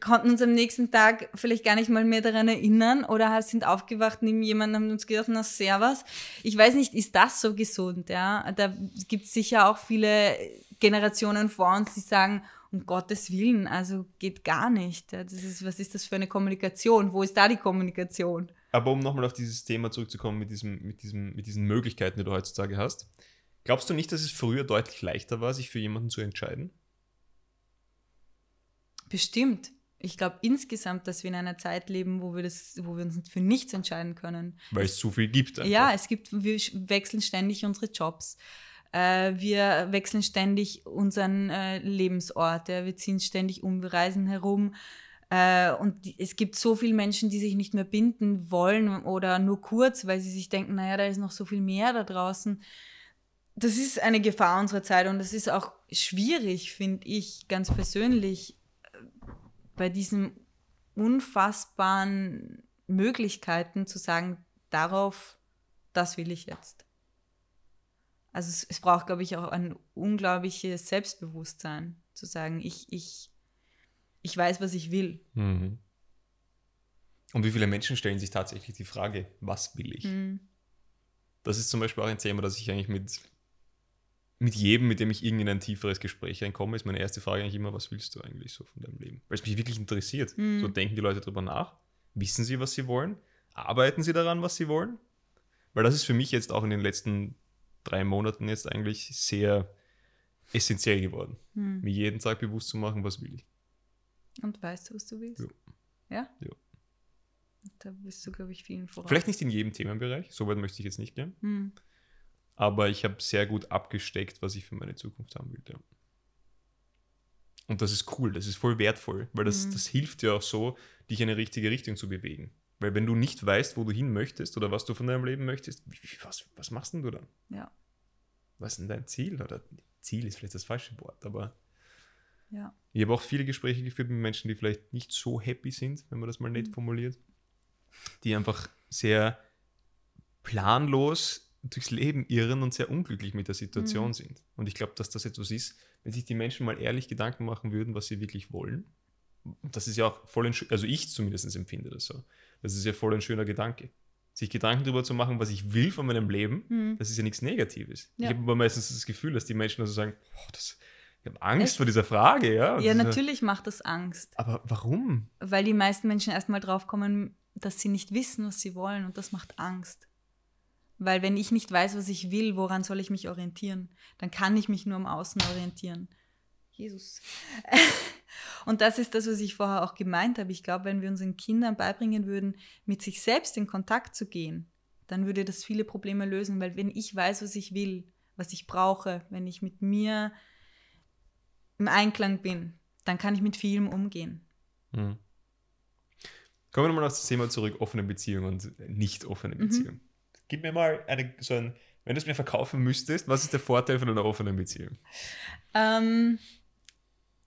[SPEAKER 1] konnten uns am nächsten Tag vielleicht gar nicht mal mehr daran erinnern oder sind aufgewacht neben jemandem und haben uns gedacht, na servus. Ich weiß nicht, ist das so gesund? Ja? Da gibt es sicher auch viele Generationen vor uns, die sagen, um Gottes Willen, also geht gar nicht. Das ist, was ist das für eine Kommunikation? Wo ist da die Kommunikation?
[SPEAKER 2] Aber um nochmal auf dieses Thema zurückzukommen mit, diesem, mit, diesem, mit diesen Möglichkeiten, die du heutzutage hast, glaubst du nicht, dass es früher deutlich leichter war, sich für jemanden zu entscheiden?
[SPEAKER 1] Bestimmt ich glaube insgesamt, dass wir in einer Zeit leben, wo wir, das, wo wir uns für nichts entscheiden können.
[SPEAKER 2] Weil es zu viel gibt.
[SPEAKER 1] Einfach. Ja, es gibt, wir wechseln ständig unsere Jobs. Äh, wir wechseln ständig unseren äh, Lebensort. Ja. Wir ziehen ständig um, wir reisen herum. Äh, und es gibt so viele Menschen, die sich nicht mehr binden wollen oder nur kurz, weil sie sich denken, naja, da ist noch so viel mehr da draußen. Das ist eine Gefahr unserer Zeit und das ist auch schwierig, finde ich ganz persönlich bei diesen unfassbaren Möglichkeiten zu sagen, darauf, das will ich jetzt. Also es, es braucht, glaube ich, auch ein unglaubliches Selbstbewusstsein, zu sagen, ich, ich, ich weiß, was ich will.
[SPEAKER 2] Mhm. Und wie viele Menschen stellen sich tatsächlich die Frage, was will ich? Mhm. Das ist zum Beispiel auch ein Thema, das ich eigentlich mit mit jedem, mit dem ich irgendwie in ein tieferes Gespräch reinkomme, ist meine erste Frage eigentlich immer, was willst du eigentlich so von deinem Leben? Weil es mich wirklich interessiert. Mhm. So denken die Leute drüber nach. Wissen sie, was sie wollen? Arbeiten sie daran, was sie wollen? Weil das ist für mich jetzt auch in den letzten drei Monaten jetzt eigentlich sehr essentiell geworden.
[SPEAKER 1] Hm.
[SPEAKER 2] Mir jeden Tag bewusst zu machen, was will ich.
[SPEAKER 1] Und weißt du, was du willst?
[SPEAKER 2] Ja.
[SPEAKER 1] Ja?
[SPEAKER 2] Ja.
[SPEAKER 1] Da bist du, glaube ich, vielen voraus.
[SPEAKER 2] Vielleicht nicht in jedem Themenbereich, so weit möchte ich jetzt nicht gehen.
[SPEAKER 1] Hm.
[SPEAKER 2] Aber ich habe sehr gut abgesteckt, was ich für meine Zukunft haben will. Ja. Und das ist cool, das ist voll wertvoll, weil das,
[SPEAKER 1] Mhm.
[SPEAKER 2] das hilft dir auch so, dich in eine richtige Richtung zu bewegen. Weil wenn du nicht weißt, wo du hin möchtest oder was du von deinem Leben möchtest, was, was machst denn du dann?
[SPEAKER 1] Ja,
[SPEAKER 2] Was ist denn dein Ziel? Oder Ziel ist vielleicht das falsche Wort, aber
[SPEAKER 1] ja.
[SPEAKER 2] ich habe auch viele Gespräche geführt mit Menschen, die vielleicht nicht so happy sind, wenn man das mal nett
[SPEAKER 1] Mhm.
[SPEAKER 2] formuliert, die einfach sehr planlos durchs Leben irren und sehr unglücklich mit der Situation
[SPEAKER 1] Mhm.
[SPEAKER 2] sind. Und ich glaube, dass das etwas ist, wenn sich die Menschen mal ehrlich Gedanken machen würden, was sie wirklich wollen. Das ist ja auch voll ein, also ich zumindest empfinde das so. Das ist ja voll ein schöner Gedanke. Sich Gedanken darüber zu machen, was ich will von meinem Leben,
[SPEAKER 1] Hm.
[SPEAKER 2] das ist ja nichts Negatives.
[SPEAKER 1] Ja.
[SPEAKER 2] Ich habe aber meistens das Gefühl, dass die Menschen also sagen, "Boah, das, ich habe Angst
[SPEAKER 1] Echt?
[SPEAKER 2] vor dieser Frage, ja. Und
[SPEAKER 1] Ja, natürlich macht das Angst,
[SPEAKER 2] Aber warum?
[SPEAKER 1] weil die meisten Menschen erstmal drauf kommen, dass sie nicht wissen, was sie wollen und das macht Angst. Weil wenn ich nicht weiß, was ich will, woran soll ich mich orientieren? Dann kann ich mich nur am Außen orientieren. Jesus. Und das ist das, was ich vorher auch gemeint habe. Ich glaube, wenn wir unseren Kindern beibringen würden, mit sich selbst in Kontakt zu gehen, dann würde das viele Probleme lösen, weil wenn ich weiß, was ich will, was ich brauche, wenn ich mit mir im Einklang bin, dann kann ich mit vielem umgehen.
[SPEAKER 2] Hm. Kommen wir nochmal auf das Thema zurück, offene Beziehung und nicht offene
[SPEAKER 1] Mhm.
[SPEAKER 2] Beziehung. Gib mir mal eine, so ein, wenn du es mir verkaufen müsstest, was ist der Vorteil von einer offenen Beziehung?
[SPEAKER 1] Ähm,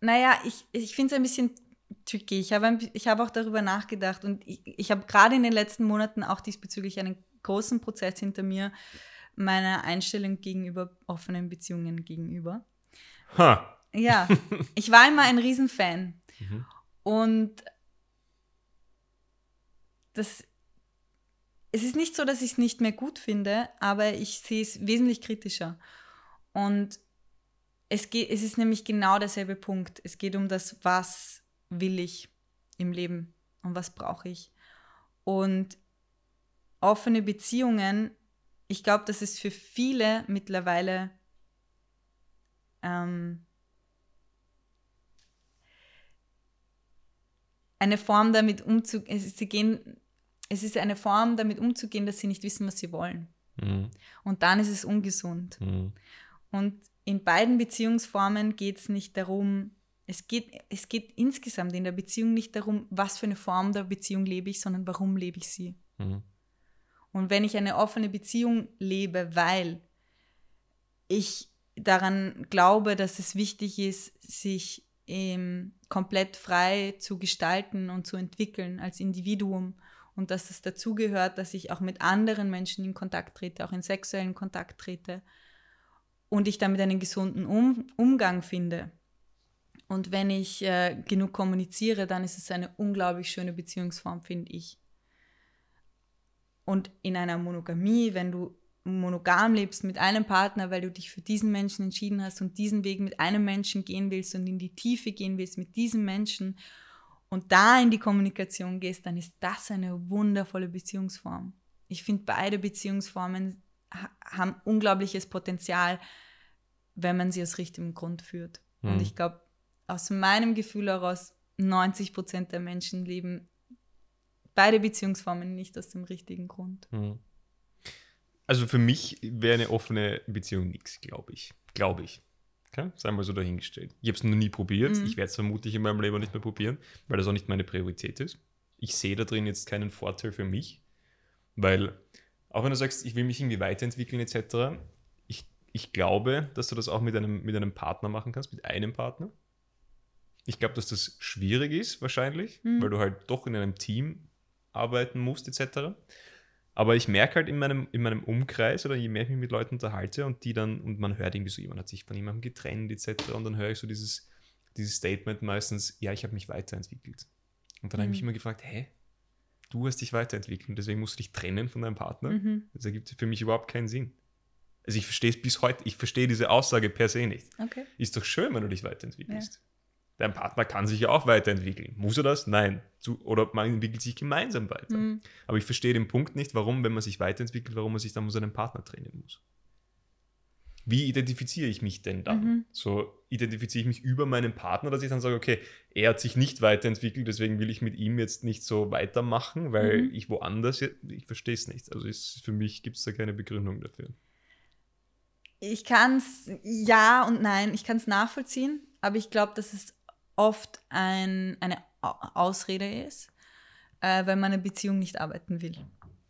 [SPEAKER 1] naja, ich, ich finde es ein bisschen tricky. Ich habe, ich habe auch darüber nachgedacht und ich, ich habe gerade in den letzten Monaten auch diesbezüglich einen großen Prozess hinter mir, meiner Einstellung gegenüber offenen Beziehungen gegenüber.
[SPEAKER 2] Ha!
[SPEAKER 1] Ja, ich war immer ein Riesenfan
[SPEAKER 2] Mhm.
[SPEAKER 1] und das, es ist nicht so, dass ich es nicht mehr gut finde, aber ich sehe es wesentlich kritischer. Und es, geht, es ist nämlich genau derselbe Punkt. Es geht um das, was will ich im Leben und was brauche ich. Und offene Beziehungen, ich glaube, das ist für viele mittlerweile ähm, eine Form damit umzugehen, es ist, sie gehen, es ist eine Form damit umzugehen, dass sie nicht wissen, was sie wollen.
[SPEAKER 2] Mhm.
[SPEAKER 1] Und dann ist es ungesund.
[SPEAKER 2] Mhm.
[SPEAKER 1] Und in beiden Beziehungsformen geht es nicht darum, es geht, es geht insgesamt in der Beziehung nicht darum, was für eine Form der Beziehung lebe ich, sondern warum lebe ich sie.
[SPEAKER 2] Mhm.
[SPEAKER 1] Und wenn ich eine offene Beziehung lebe, weil ich daran glaube, dass es wichtig ist, sich ähm, komplett frei zu gestalten und zu entwickeln als Individuum und dass es dazugehört, dass ich auch mit anderen Menschen in Kontakt trete, auch in sexuellen Kontakt trete und ich damit einen gesunden um Umgang finde. Und wenn ich äh, genug kommuniziere, dann ist es eine unglaublich schöne Beziehungsform, finde ich. Und in einer Monogamie, wenn du monogam lebst mit einem Partner, weil du dich für diesen Menschen entschieden hast und diesen Weg mit einem Menschen gehen willst und in die Tiefe gehen willst mit diesem Menschen und da in die Kommunikation gehst, dann ist das eine wundervolle Beziehungsform. Ich finde, beide Beziehungsformen ha haben unglaubliches Potenzial, wenn man sie aus richtigem Grund führt.
[SPEAKER 2] Mhm.
[SPEAKER 1] Und ich glaube, aus meinem Gefühl heraus, 90 Prozent der Menschen leben beide Beziehungsformen nicht aus dem richtigen Grund.
[SPEAKER 2] Mhm. Also für mich wäre eine offene Beziehung nichts, glaube ich. Glaube ich. Okay? Sei mal so dahingestellt. Ich habe es noch nie probiert.
[SPEAKER 1] Mhm.
[SPEAKER 2] Ich werde es vermutlich in meinem Leben nicht mehr probieren, weil das auch nicht meine Priorität ist. Ich sehe da drin jetzt keinen Vorteil für mich, weil auch wenn du sagst, ich will mich irgendwie weiterentwickeln etc., ich, ich glaube, dass du das auch mit einem, mit einem Partner machen kannst, mit einem Partner. Ich glaube, dass das schwierig ist wahrscheinlich,
[SPEAKER 1] Mhm.
[SPEAKER 2] weil du halt doch in einem Team arbeiten musst etc. Aber ich merke halt in meinem, in meinem Umkreis oder je mehr ich mich mit Leuten unterhalte und die dann, und man hört irgendwie so, jemand hat sich von jemandem getrennt etc. Und dann höre ich so dieses, dieses Statement meistens, ja, ich habe mich weiterentwickelt. Und dann habe ich mich
[SPEAKER 1] Mhm.
[SPEAKER 2] immer gefragt, hä, du hast dich weiterentwickelt und deswegen musst du dich trennen von deinem Partner?
[SPEAKER 1] Mhm.
[SPEAKER 2] Das ergibt für mich überhaupt keinen Sinn. Also ich verstehe es bis heute, ich verstehe diese Aussage per se nicht.
[SPEAKER 1] Okay.
[SPEAKER 2] Ist doch schön, wenn du dich weiterentwickelst. Dein Partner kann sich ja auch weiterentwickeln. Muss er das? Nein. Zu, oder man entwickelt sich gemeinsam weiter.
[SPEAKER 1] Mhm.
[SPEAKER 2] Aber ich verstehe den Punkt nicht, warum, wenn man sich weiterentwickelt, warum man sich dann von seinem Partner trennen muss. Wie identifiziere ich mich denn dann?
[SPEAKER 1] Mhm.
[SPEAKER 2] So identifiziere ich mich über meinen Partner, dass ich dann sage, okay, er hat sich nicht weiterentwickelt, deswegen will ich mit ihm jetzt nicht so weitermachen, weil
[SPEAKER 1] Mhm.
[SPEAKER 2] ich woanders, ich verstehe es nicht. Also ist, für mich gibt es da keine Begründung dafür.
[SPEAKER 1] Ich kann es, ja und nein, ich kann es nachvollziehen, aber ich glaube, dass es oft ein, eine Au- Ausrede ist, äh, wenn man eine Beziehung nicht arbeiten will.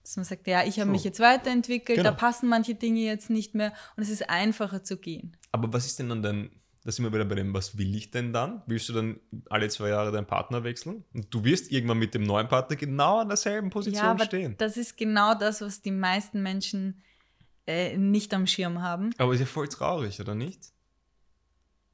[SPEAKER 1] Dass man sagt, ja, ich habe
[SPEAKER 2] So.
[SPEAKER 1] mich jetzt weiterentwickelt, da
[SPEAKER 2] Genau.
[SPEAKER 1] passen manche Dinge jetzt nicht mehr und es ist einfacher zu gehen.
[SPEAKER 2] Aber was ist denn dann dein, da sind wir wieder bei dem, was will ich denn dann? Willst du dann alle zwei Jahre deinen Partner wechseln? Und du wirst irgendwann mit dem neuen Partner genau an derselben Position
[SPEAKER 1] ja, aber
[SPEAKER 2] stehen.
[SPEAKER 1] das ist genau das, was die meisten Menschen äh, nicht am Schirm haben.
[SPEAKER 2] Aber ist ja voll traurig, oder nicht?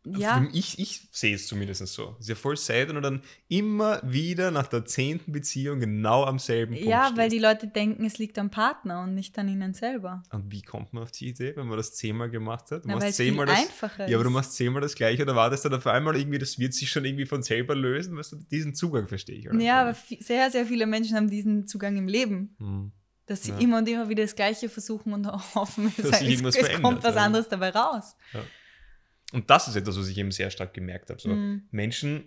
[SPEAKER 1] Ja,
[SPEAKER 2] Ich, ich sehe es zumindest so. Ist ja voll sad, du dann immer wieder nach der zehnten Beziehung genau am selben Punkt
[SPEAKER 1] ja
[SPEAKER 2] stehst.
[SPEAKER 1] weil die Leute denken, es liegt am Partner und nicht an ihnen selber.
[SPEAKER 2] Und wie kommt man auf die Idee, wenn man das zehnmal gemacht hat? Du
[SPEAKER 1] Na,
[SPEAKER 2] machst
[SPEAKER 1] es viel
[SPEAKER 2] zehnmal das,
[SPEAKER 1] einfacher
[SPEAKER 2] ja, aber du machst zehnmal das gleiche oder wartest dann auf einmal irgendwie, das wird sich schon irgendwie von selber lösen. Weißt du, diesen Zugang verstehe ich. halt
[SPEAKER 1] Ja, aber sehr, sehr viele Menschen haben diesen Zugang im Leben.
[SPEAKER 2] Hm.
[SPEAKER 1] dass sie
[SPEAKER 2] Ja.
[SPEAKER 1] immer und immer wieder das Gleiche versuchen und hoffen, es,
[SPEAKER 2] Dass sich
[SPEAKER 1] es, es kommt was
[SPEAKER 2] ja.
[SPEAKER 1] anderes dabei raus.
[SPEAKER 2] Und das ist etwas, was ich eben sehr stark gemerkt habe. So,
[SPEAKER 1] Mhm.
[SPEAKER 2] Menschen,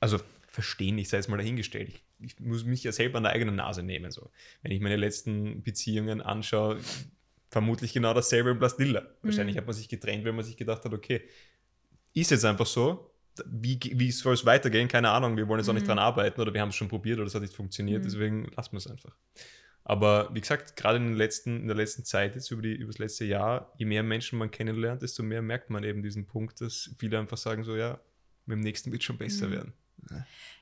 [SPEAKER 2] also verstehen, ich sei es mal dahingestellt. Ich, ich muss mich ja selber an der eigenen Nase nehmen. So. Wenn ich meine letzten Beziehungen anschaue, vermutlich genau dasselbe im Plasdilla. Wahrscheinlich
[SPEAKER 1] Mhm.
[SPEAKER 2] hat man sich getrennt, weil man sich gedacht hat, okay, ist jetzt einfach so. Wie, wie soll es weitergehen? Keine Ahnung. Wir wollen jetzt auch nicht
[SPEAKER 1] Mhm.
[SPEAKER 2] dran arbeiten oder wir haben es schon probiert oder es hat nicht funktioniert.
[SPEAKER 1] Mhm.
[SPEAKER 2] Deswegen lassen wir es einfach. Aber wie gesagt, gerade in, den letzten, in der letzten Zeit, jetzt über, die, über das letzte Jahr, je mehr Menschen man kennenlernt, desto mehr merkt man eben diesen Punkt, dass viele einfach sagen so, ja, mit dem nächsten wird schon besser
[SPEAKER 1] Mhm.
[SPEAKER 2] werden.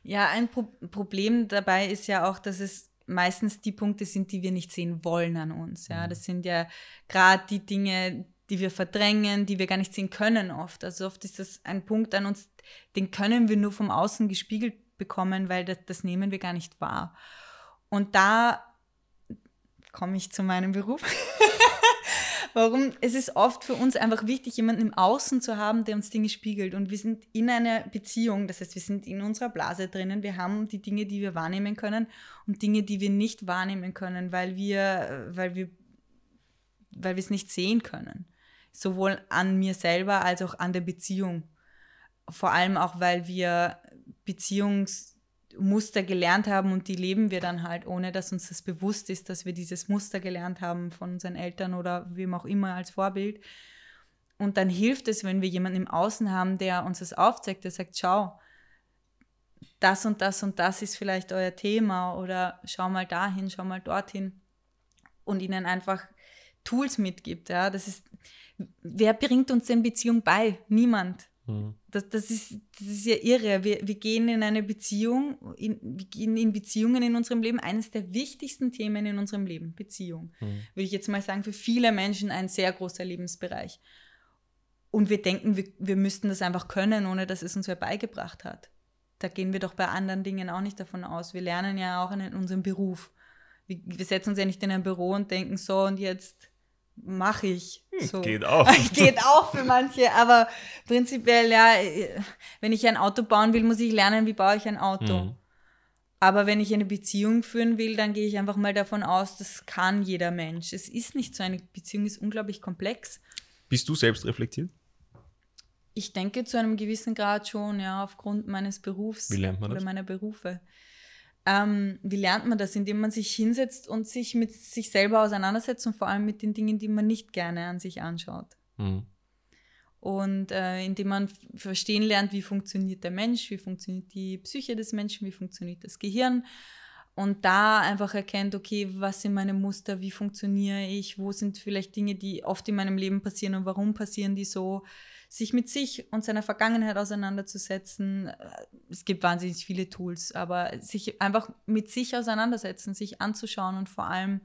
[SPEAKER 1] Ja, ein Pro Problem dabei ist ja auch, dass es meistens die Punkte sind, die wir nicht sehen wollen an uns. Ja,
[SPEAKER 2] Mhm.
[SPEAKER 1] das sind ja gerade die Dinge, die wir verdrängen, die wir gar nicht sehen können oft. Also oft ist das ein Punkt an uns, den können wir nur vom Außen gespiegelt bekommen, weil das, das nehmen wir gar nicht wahr. Und da komme ich zu meinem Beruf. Warum? Es ist oft für uns einfach wichtig, jemanden im Außen zu haben, der uns Dinge spiegelt. Und wir sind in einer Beziehung, das heißt, wir sind in unserer Blase drinnen. Wir haben die Dinge, die wir wahrnehmen können und Dinge, die wir nicht wahrnehmen können, weil wir, weil wir, weil wir es nicht sehen können. Sowohl an mir selber als auch an der Beziehung. Vor allem auch, weil wir Beziehungsmuster gelernt haben und die leben wir dann halt, ohne dass uns das bewusst ist, dass wir dieses Muster gelernt haben von unseren Eltern oder wem auch immer als Vorbild. Und dann hilft es, wenn wir jemanden im Außen haben, der uns das aufzeigt, der sagt, schau, das und das und das ist vielleicht euer Thema oder schau mal dahin, schau mal dorthin und ihnen einfach Tools mitgibt. Ja, das ist, wer bringt uns denn Beziehung bei? Niemand. Das, das, ist, das ist ja irre. Wir, wir gehen in eine Beziehung, in, wir gehen in Beziehungen in unserem Leben. Eines der wichtigsten Themen in unserem Leben, Beziehung.
[SPEAKER 2] Mhm.
[SPEAKER 1] Würde ich jetzt mal sagen, für viele Menschen ein sehr großer Lebensbereich. Und wir denken, wir, wir müssten das einfach können, ohne dass es uns wer beigebracht hat. Da gehen wir doch bei anderen Dingen auch nicht davon aus. Wir lernen ja auch in unserem Beruf. Wir, wir setzen uns ja nicht in ein Büro und denken so und jetzt mache ich. So.
[SPEAKER 2] Geht auch.
[SPEAKER 1] Geht auch für manche, aber prinzipiell, ja, wenn ich ein Auto bauen will, muss ich lernen, wie baue ich ein Auto.
[SPEAKER 2] Mhm.
[SPEAKER 1] Aber wenn ich eine Beziehung führen will, dann gehe ich einfach mal davon aus, das kann jeder Mensch. Es ist nicht so, eine Beziehung ist unglaublich komplex.
[SPEAKER 2] Bist du selbst reflektiert?
[SPEAKER 1] Ich denke zu einem gewissen Grad schon, ja, aufgrund meines Berufs oder meiner Berufe. Ähm, wie lernt man das? Indem man sich hinsetzt und sich mit sich selber auseinandersetzt und vor allem mit den Dingen, die man nicht gerne an sich anschaut.
[SPEAKER 2] Mhm.
[SPEAKER 1] Und äh, indem man verstehen lernt, wie funktioniert der Mensch, wie funktioniert die Psyche des Menschen, wie funktioniert das Gehirn. Und da einfach erkennt, okay, was sind meine Muster, wie funktioniere ich, wo sind vielleicht Dinge, die oft in meinem Leben passieren und warum passieren die so. Sich mit sich und seiner Vergangenheit auseinanderzusetzen. Äh, Es gibt wahnsinnig viele Tools, aber sich einfach mit sich auseinandersetzen, sich anzuschauen und vor allem,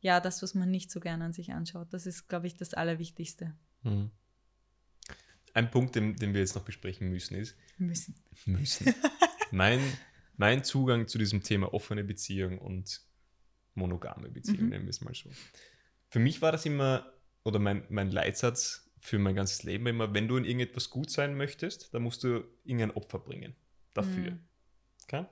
[SPEAKER 1] ja, das, was man nicht so gerne an sich anschaut. Das ist, glaube ich, das Allerwichtigste.
[SPEAKER 2] Mhm. Ein Punkt, den, den wir jetzt noch besprechen müssen, ist,
[SPEAKER 1] Müssen.
[SPEAKER 2] müssen. mein, mein Zugang zu diesem Thema offene Beziehung und monogame Beziehung,
[SPEAKER 1] Mhm.
[SPEAKER 2] nennen wir es mal so. Für mich war das immer, oder mein, mein Leitsatz für mein ganzes Leben immer, wenn du in irgendetwas gut sein möchtest, dann musst du irgendein Opfer bringen dafür. Mhm. Okay?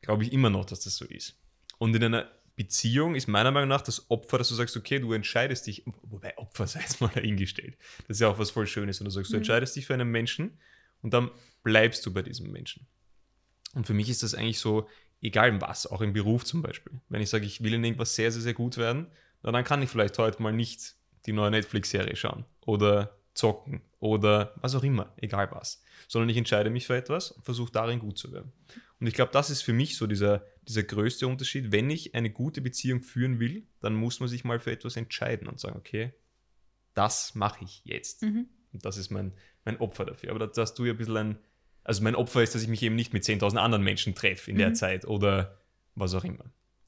[SPEAKER 2] Glaube ich immer noch, dass das so ist. Und in einer Beziehung ist meiner Meinung nach das Opfer, dass du sagst, okay, du entscheidest dich, wobei Opfer sei jetzt mal dahingestellt. Das ist ja auch was voll Schönes, wenn du sagst, du mhm. entscheidest dich für einen Menschen und dann bleibst du bei diesem Menschen. Und für mich ist das eigentlich so, egal was, auch im Beruf zum Beispiel. Wenn ich sage, ich will in irgendwas sehr, sehr, sehr gut werden, dann kann ich vielleicht heute mal nicht die neue Netflix-Serie schauen oder zocken oder was auch immer, egal was, sondern ich entscheide mich für etwas und versuche darin gut zu werden. Und ich glaube, das ist für mich so dieser, dieser größte Unterschied. Wenn ich eine gute Beziehung führen will, dann muss man sich mal für etwas entscheiden und sagen, okay, das mache ich jetzt. Mhm. Und das ist mein, mein Opfer dafür. Aber da hast du ja ein bisschen ein, also mein Opfer ist, dass ich mich eben nicht mit 10.000 anderen Menschen treffe in mhm. der Zeit oder was auch immer.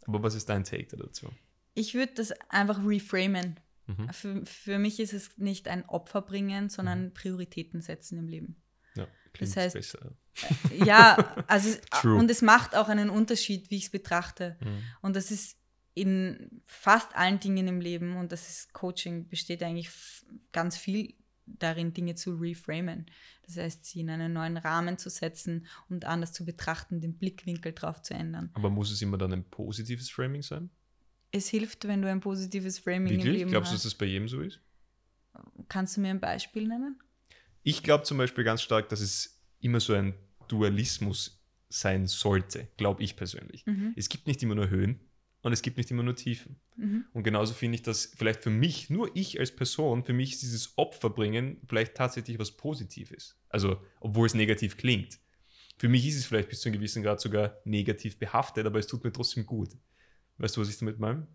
[SPEAKER 2] Aber was ist dein Take dazu?
[SPEAKER 1] Ich würde das einfach reframen. Mhm. Für, für mich ist es nicht ein Opfer bringen, sondern mhm. Prioritäten setzen im Leben.
[SPEAKER 2] Ja, das heißt, besser.
[SPEAKER 1] Äh, ja, also und es macht auch einen Unterschied, wie ich es betrachte. Mhm. Und das ist in fast allen Dingen im Leben und das ist Coaching besteht eigentlich ganz viel darin, Dinge zu reframen. Das heißt, sie in einen neuen Rahmen zu setzen und anders zu betrachten, den Blickwinkel drauf zu ändern.
[SPEAKER 2] Aber muss es immer dann ein positives Framing sein?
[SPEAKER 1] Es hilft, wenn du ein positives Framing
[SPEAKER 2] Wirklich? im Leben Glaubst hast. Glaubst du, dass das bei jedem so ist?
[SPEAKER 1] Kannst du mir ein Beispiel nennen?
[SPEAKER 2] Ich glaube zum Beispiel ganz stark, dass es immer so ein Dualismus sein sollte, glaube ich persönlich. Mhm. Es gibt nicht immer nur Höhen und es gibt nicht immer nur Tiefen. Mhm. Und genauso finde ich das vielleicht für mich, nur ich als Person, für mich dieses Opferbringen vielleicht tatsächlich was Positives. Also, obwohl es negativ klingt. Für mich ist es vielleicht bis zu einem gewissen Grad sogar negativ behaftet, aber es tut mir trotzdem gut. Weißt du, was ich damit meine?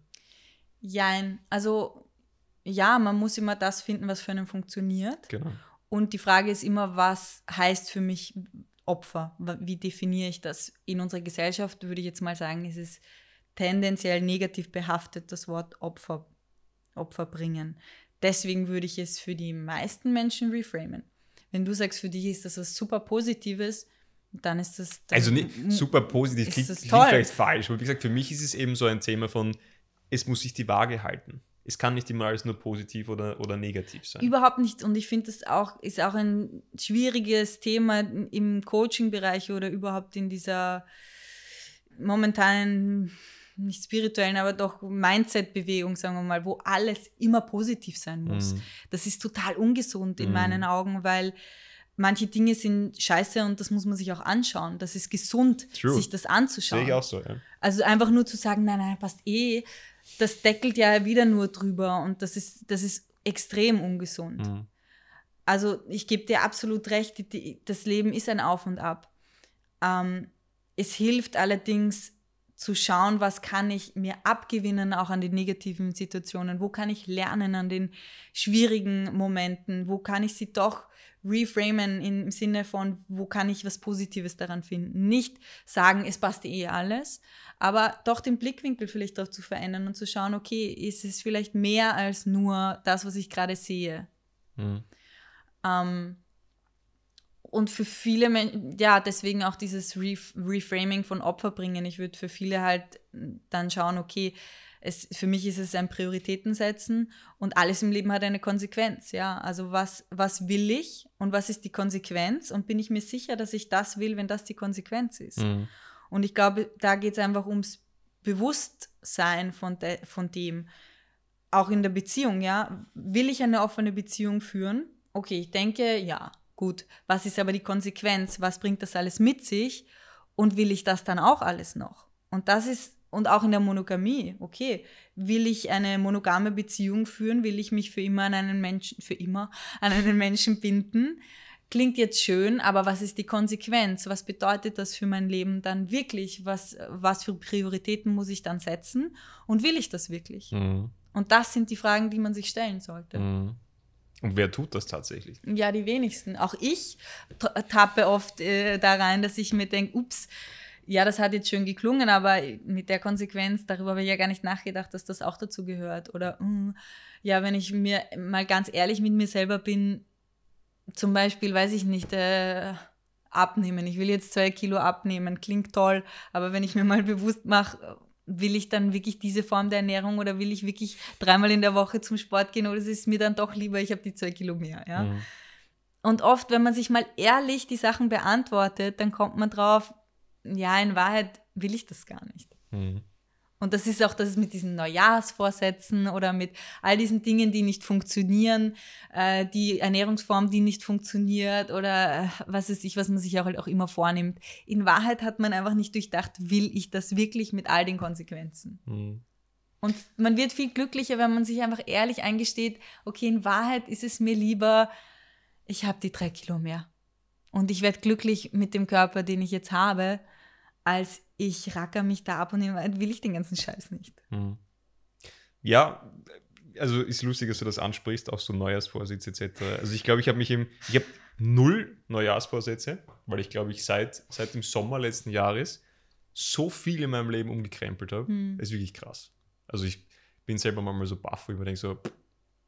[SPEAKER 1] Jein. Also, ja, man muss immer das finden, was für einen funktioniert.
[SPEAKER 2] Genau.
[SPEAKER 1] Und die Frage ist immer, was heißt für mich Opfer? Wie definiere ich das? In unserer Gesellschaft würde ich jetzt mal sagen, ist es tendenziell negativ behaftet, das Wort Opfer, Opfer bringen. Deswegen würde ich es für die meisten Menschen reframen. Wenn du sagst, für dich ist das was super Positives, dann ist das. Dann
[SPEAKER 2] also nicht super positiv, klingt, klingt vielleicht falsch, aber wie gesagt, für mich ist es eben so ein Thema von, es muss sich die Waage halten. Es kann nicht immer alles nur positiv oder, oder negativ sein.
[SPEAKER 1] Überhaupt nicht. Und ich finde, das auch, ist auch ein schwieriges Thema im Coaching-Bereich oder überhaupt in dieser momentanen nicht spirituellen, aber doch Mindset-Bewegung, sagen wir mal, wo alles immer positiv sein muss. Mm. Das ist total ungesund in mm. meinen Augen, weil manche Dinge sind scheiße und das muss man sich auch anschauen. Das ist gesund, True. sich das anzuschauen. Sehe
[SPEAKER 2] ich auch so, ja.
[SPEAKER 1] Also einfach nur zu sagen, nein, nein, passt eh, das deckelt ja wieder nur drüber und das ist, das ist extrem ungesund. Mm. Also ich gebe dir absolut recht, die, das Leben ist ein Auf und Ab. Ähm, es hilft allerdings, zu schauen, was kann ich mir abgewinnen, auch an den negativen Situationen, wo kann ich lernen an den schwierigen Momenten, wo kann ich sie doch reframen im Sinne von, wo kann ich was Positives daran finden. Nicht sagen, es passt eh alles, aber doch den Blickwinkel vielleicht auch zu verändern und zu schauen, okay, ist es vielleicht mehr als nur das, was ich gerade sehe. Mhm. Ähm, und für viele Menschen, ja, deswegen auch dieses Ref Reframing von Opfer bringen. Ich würde für viele halt dann schauen, okay, es, für mich ist es ein Prioritäten setzen und alles im Leben hat eine Konsequenz, ja. Also was, was will ich und was ist die Konsequenz und bin ich mir sicher, dass ich das will, wenn das die Konsequenz ist. Mhm. Und ich glaube, da geht es einfach ums Bewusstsein von, de, von dem. Auch in der Beziehung, ja. Will ich eine offene Beziehung führen? Okay, ich denke, ja. Gut, was ist aber die Konsequenz? Was bringt das alles mit sich? Und will ich das dann auch alles noch? Und das ist, und auch in der Monogamie, okay, will ich eine monogame Beziehung führen? Will ich mich für immer an einen Menschen, für immer an einen Menschen binden? Klingt jetzt schön, aber was ist die Konsequenz? Was bedeutet das für mein Leben dann wirklich? Was, was für Prioritäten muss ich dann setzen? Und will ich das wirklich? Mhm. Und das sind die Fragen, die man sich stellen sollte.
[SPEAKER 2] Mhm. Und wer tut das tatsächlich?
[SPEAKER 1] Ja, die wenigsten. Auch ich tappe oft äh, da rein, dass ich mir denke, ups, ja, das hat jetzt schön geklungen, aber mit der Konsequenz, darüber habe ich ja gar nicht nachgedacht, dass das auch dazu gehört. Oder mm, ja, wenn ich mir mal ganz ehrlich mit mir selber bin, zum Beispiel, weiß ich nicht, äh, abnehmen. Ich will jetzt zwei Kilo abnehmen, klingt toll, aber wenn ich mir mal bewusst mache, will ich dann wirklich diese Form der Ernährung oder will ich wirklich dreimal in der Woche zum Sport gehen oder ist es mir dann doch lieber, ich habe die zwei Kilo mehr. Ja? Mhm. Und oft, wenn man sich mal ehrlich die Sachen beantwortet, dann kommt man drauf, ja, in Wahrheit will ich das gar nicht. Mhm. Und das ist auch das mit diesen Neujahrsvorsätzen oder mit all diesen Dingen, die nicht funktionieren, äh, die Ernährungsform, die nicht funktioniert oder äh, was ist ich, was man sich auch halt auch immer vornimmt. In Wahrheit hat man einfach nicht durchdacht, will ich das wirklich mit all den Konsequenzen. Mhm. Und man wird viel glücklicher, wenn man sich einfach ehrlich eingesteht, okay, in Wahrheit ist es mir lieber, ich habe die drei Kilo mehr. Und ich werde glücklich mit dem Körper, den ich jetzt habe, als ich racker mich da ab und in will ich den ganzen Scheiß nicht. Hm.
[SPEAKER 2] Ja, also ist lustig, dass du das ansprichst, auch so Neujahrsvorsätze etc. Also ich glaube, ich habe mich im, ich habe null Neujahrsvorsätze, weil ich glaube, ich seit, seit dem Sommer letzten Jahres so viel in meinem Leben umgekrempelt habe. Hm. Das ist wirklich krass. Also ich bin selber manchmal so baff, wo ich mir denke so,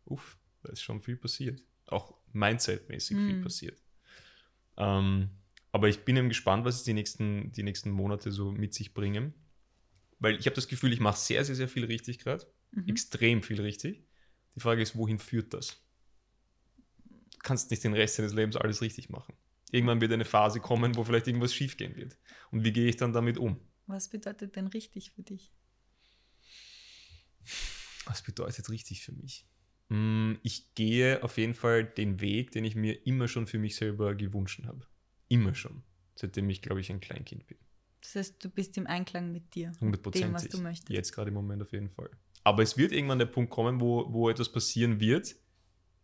[SPEAKER 2] uff, da ist schon viel passiert. Auch mindsetmäßig hm. viel passiert. Ähm, aber ich bin eben gespannt, was es die nächsten, die nächsten Monate so mit sich bringen. Weil ich habe das Gefühl, ich mache sehr, sehr, sehr viel richtig gerade. Mhm. Extrem viel richtig. Die Frage ist, wohin führt das? Du kannst nicht den Rest deines Lebens alles richtig machen. Irgendwann wird eine Phase kommen, wo vielleicht irgendwas schiefgehen wird. Und wie gehe ich dann damit um?
[SPEAKER 1] Was bedeutet denn richtig für dich?
[SPEAKER 2] Was bedeutet richtig für mich? Hm, ich gehe auf jeden Fall den Weg, den ich mir immer schon für mich selber gewünscht habe. Immer schon. Seitdem ich, glaube ich, ein Kleinkind bin.
[SPEAKER 1] Das heißt, du bist im Einklang mit dir.
[SPEAKER 2] 100 Dem, was du möchtest. Jetzt gerade im Moment auf jeden Fall. Aber es wird irgendwann der Punkt kommen, wo, wo etwas passieren wird,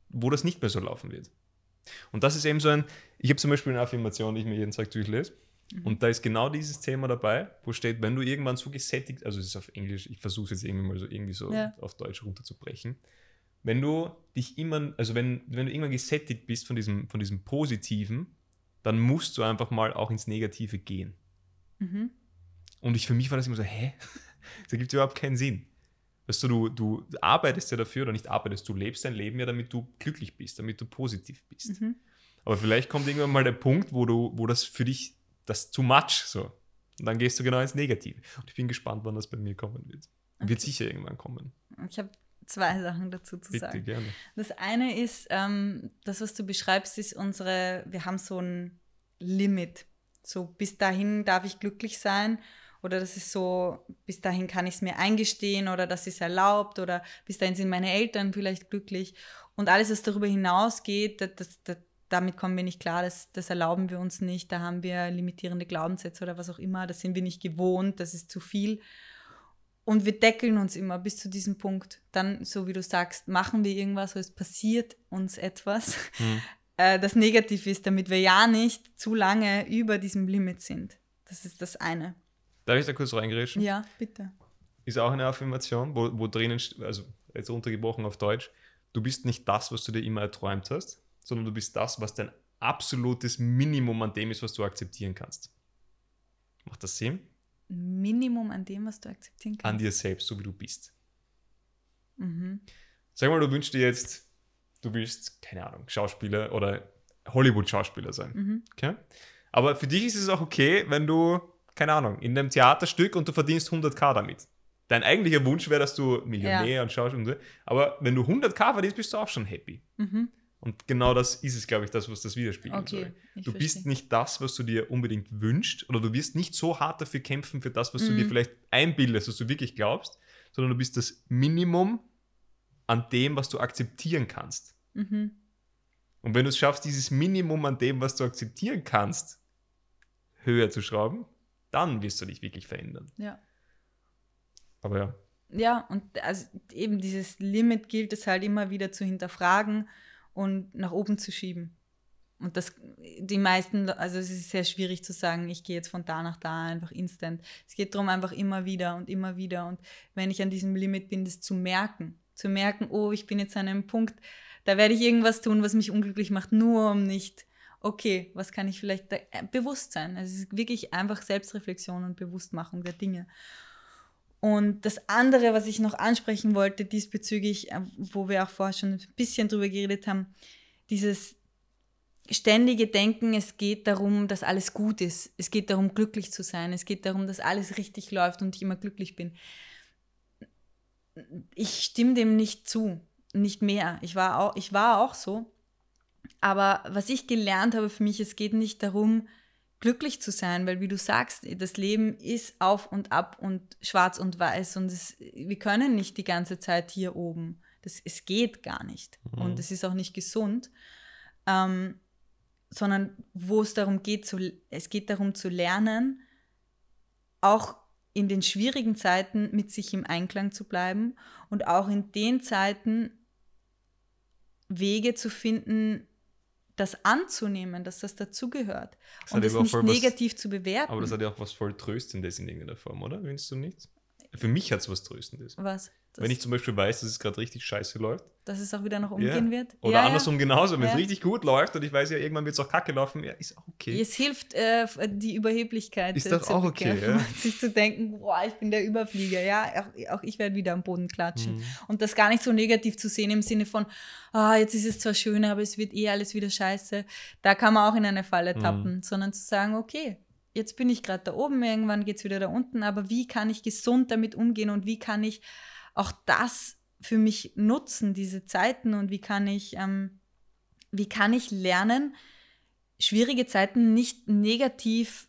[SPEAKER 2] wo das nicht mehr so laufen wird. Und das ist eben so ein, ich habe zum Beispiel eine Affirmation, die ich mir jeden Tag durchlese. Mhm. Und da ist genau dieses Thema dabei, wo steht, wenn du irgendwann so gesättigt, also es ist auf Englisch, ich versuche es jetzt irgendwie mal so irgendwie so ja. auf Deutsch runterzubrechen. Wenn du dich immer, also wenn, wenn du irgendwann gesättigt bist von diesem, von diesem Positiven, dann musst du einfach mal auch ins Negative gehen. Mhm. Und ich, für mich war das immer so, hä? das ergibt überhaupt keinen Sinn. Weißt du, du, du arbeitest ja dafür oder nicht arbeitest, du lebst dein Leben ja, damit du glücklich bist, damit du positiv bist. Mhm. Aber vielleicht kommt irgendwann mal der Punkt, wo du, wo das für dich das too much so. Und dann gehst du genau ins Negative. Und ich bin gespannt, wann das bei mir kommen wird. Okay. Wird sicher irgendwann kommen.
[SPEAKER 1] Ich habe zwei Sachen dazu zu
[SPEAKER 2] Bitte,
[SPEAKER 1] sagen.
[SPEAKER 2] Gerne.
[SPEAKER 1] Das eine ist, ähm, das, was du beschreibst, ist unsere, wir haben so ein Limit. So bis dahin darf ich glücklich sein oder das ist so, bis dahin kann ich es mir eingestehen oder das ist erlaubt oder bis dahin sind meine Eltern vielleicht glücklich. Und alles, was darüber hinausgeht, das, das, das, damit kommen wir nicht klar, das, das erlauben wir uns nicht, da haben wir limitierende Glaubenssätze oder was auch immer, das sind wir nicht gewohnt, das ist zu viel. Und wir deckeln uns immer bis zu diesem Punkt. Dann, so wie du sagst, machen wir irgendwas, oder es passiert uns etwas, mhm. äh, das negativ ist, damit wir ja nicht zu lange über diesem Limit sind. Das ist das eine.
[SPEAKER 2] Darf ich da kurz reingerätschen?
[SPEAKER 1] Ja, bitte.
[SPEAKER 2] Ist auch eine Affirmation, wo, wo drinnen, also jetzt runtergebrochen auf Deutsch, du bist nicht das, was du dir immer erträumt hast, sondern du bist das, was dein absolutes Minimum an dem ist, was du akzeptieren kannst. Macht das Sinn?
[SPEAKER 1] Minimum an dem, was du akzeptieren kannst.
[SPEAKER 2] An dir selbst, so wie du bist. Mhm. Sag mal, du wünschst dir jetzt, du willst, keine Ahnung, Schauspieler oder Hollywood-Schauspieler sein. Mhm. Okay? Aber für dich ist es auch okay, wenn du, keine Ahnung, in einem Theaterstück und du verdienst 100k damit. Dein eigentlicher Wunsch wäre, dass du Millionär ja. und Schauspieler, aber wenn du 100k verdienst, bist du auch schon happy. Mhm. Und genau das ist es, glaube ich, das, was das widerspiegeln okay, soll. Du verstehe. bist nicht das, was du dir unbedingt wünschst, oder du wirst nicht so hart dafür kämpfen, für das, was mhm. du dir mhm. vielleicht einbildest, was du wirklich glaubst, sondern du bist das Minimum an dem, was du akzeptieren kannst. Mhm. Und wenn du es schaffst, dieses Minimum an dem, was du akzeptieren kannst, höher zu schrauben, dann wirst du dich wirklich verändern.
[SPEAKER 1] Ja.
[SPEAKER 2] Aber ja.
[SPEAKER 1] Ja, und also eben dieses Limit gilt es halt immer wieder zu hinterfragen und nach oben zu schieben. Und das, die meisten, also es ist sehr schwierig zu sagen, ich gehe jetzt von da nach da einfach instant. Es geht darum, einfach immer wieder und immer wieder. Und wenn ich an diesem Limit bin, das zu merken. Zu merken, oh, ich bin jetzt an einem Punkt, da werde ich irgendwas tun, was mich unglücklich macht, nur um nicht, okay, was kann ich vielleicht, da, äh, bewusst sein. Also es ist wirklich einfach Selbstreflexion und Bewusstmachung der Dinge. Und das andere, was ich noch ansprechen wollte diesbezüglich, äh, wo wir auch vorher schon ein bisschen drüber geredet haben, dieses, ständige Denken, es geht darum, dass alles gut ist. Es geht darum, glücklich zu sein. Es geht darum, dass alles richtig läuft und ich immer glücklich bin. Ich stimme dem nicht zu, nicht mehr. Ich war auch, ich war auch so. Aber was ich gelernt habe für mich, es geht nicht darum, glücklich zu sein, weil wie du sagst, das Leben ist auf und ab und schwarz und weiß und es, wir können nicht die ganze Zeit hier oben. Das, es geht gar nicht mhm. und es ist auch nicht gesund, ähm, sondern wo es darum geht, zu, es geht darum zu lernen, auch in den schwierigen Zeiten mit sich im Einklang zu bleiben und auch in den Zeiten Wege zu finden, das anzunehmen, dass das dazugehört und es nicht negativ
[SPEAKER 2] was,
[SPEAKER 1] zu bewerten.
[SPEAKER 2] Aber das hat ja auch was voll Tröstendes in irgendeiner Form, oder? Findest du nicht? Für mich hat es was Tröstendes.
[SPEAKER 1] Was?
[SPEAKER 2] Wenn ich zum Beispiel weiß, dass es gerade richtig scheiße läuft.
[SPEAKER 1] Dass es auch wieder noch umgehen
[SPEAKER 2] ja.
[SPEAKER 1] wird.
[SPEAKER 2] Oder ja, andersrum ja. genauso, wenn es richtig gut läuft und ich weiß ja, irgendwann wird es auch kacke laufen, ja, ist auch okay.
[SPEAKER 1] Es hilft, äh, die Überheblichkeit
[SPEAKER 2] ist doch auch okay, ja.
[SPEAKER 1] sich zu denken, boah, ich bin der Überflieger, ja, auch, auch ich werde wieder am Boden klatschen. Mhm. Und das gar nicht so negativ zu sehen im Sinne von, ah, jetzt ist es zwar schön, aber es wird eh alles wieder scheiße. Da kann man auch in eine Falle mhm. tappen, mhm. sondern zu sagen, okay, jetzt bin ich gerade da oben, irgendwann geht es wieder da unten, aber wie kann ich gesund damit umgehen und wie kann ich auch das für mich nutzen, diese Zeiten und wie kann ich, ähm, wie kann ich lernen, schwierige Zeiten nicht negativ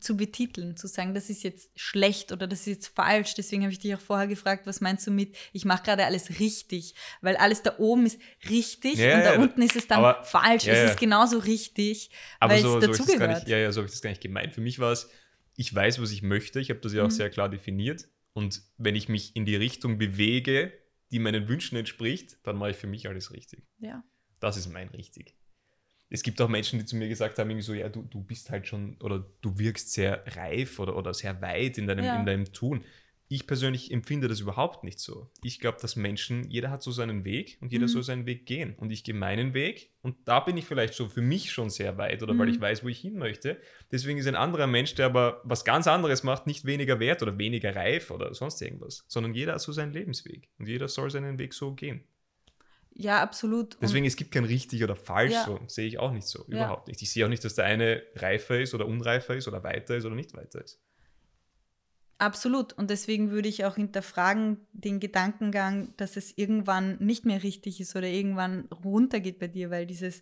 [SPEAKER 1] zu betiteln, zu sagen, das ist jetzt schlecht oder das ist jetzt falsch. Deswegen habe ich dich auch vorher gefragt, was meinst du mit, ich mache gerade alles richtig, weil alles da oben ist richtig ja, und da ja, unten ist es dann aber, falsch. Ja, es ist genauso richtig,
[SPEAKER 2] aber weil so, es dazugehört. So ja, ja, so habe ich das gar nicht gemeint. Für mich war es, ich weiß, was ich möchte. Ich habe das ja auch mhm. sehr klar definiert. Und wenn ich mich in die Richtung bewege, die meinen Wünschen entspricht, dann mache ich für mich alles richtig.
[SPEAKER 1] Ja.
[SPEAKER 2] Das ist mein richtig. Es gibt auch Menschen, die zu mir gesagt haben, irgendwie so, ja, du, du bist halt schon oder du wirkst sehr reif oder, oder sehr weit in deinem, ja. in deinem Tun. Ich persönlich empfinde das überhaupt nicht so. Ich glaube, dass Menschen, jeder hat so seinen Weg und jeder mhm. soll seinen Weg gehen. Und ich gehe meinen Weg und da bin ich vielleicht so für mich schon sehr weit oder mhm. weil ich weiß, wo ich hin möchte. Deswegen ist ein anderer Mensch, der aber was ganz anderes macht, nicht weniger wert oder weniger reif oder sonst irgendwas, sondern jeder hat so seinen Lebensweg und jeder soll seinen Weg so gehen.
[SPEAKER 1] Ja, absolut.
[SPEAKER 2] Deswegen, es gibt kein richtig oder falsch, ja. so sehe ich auch nicht so. Überhaupt ja. nicht. Ich sehe auch nicht, dass der eine reifer ist oder unreifer ist oder weiter ist oder nicht weiter ist.
[SPEAKER 1] Absolut. Und deswegen würde ich auch hinterfragen den Gedankengang, dass es irgendwann nicht mehr richtig ist oder irgendwann runtergeht bei dir, weil dieses,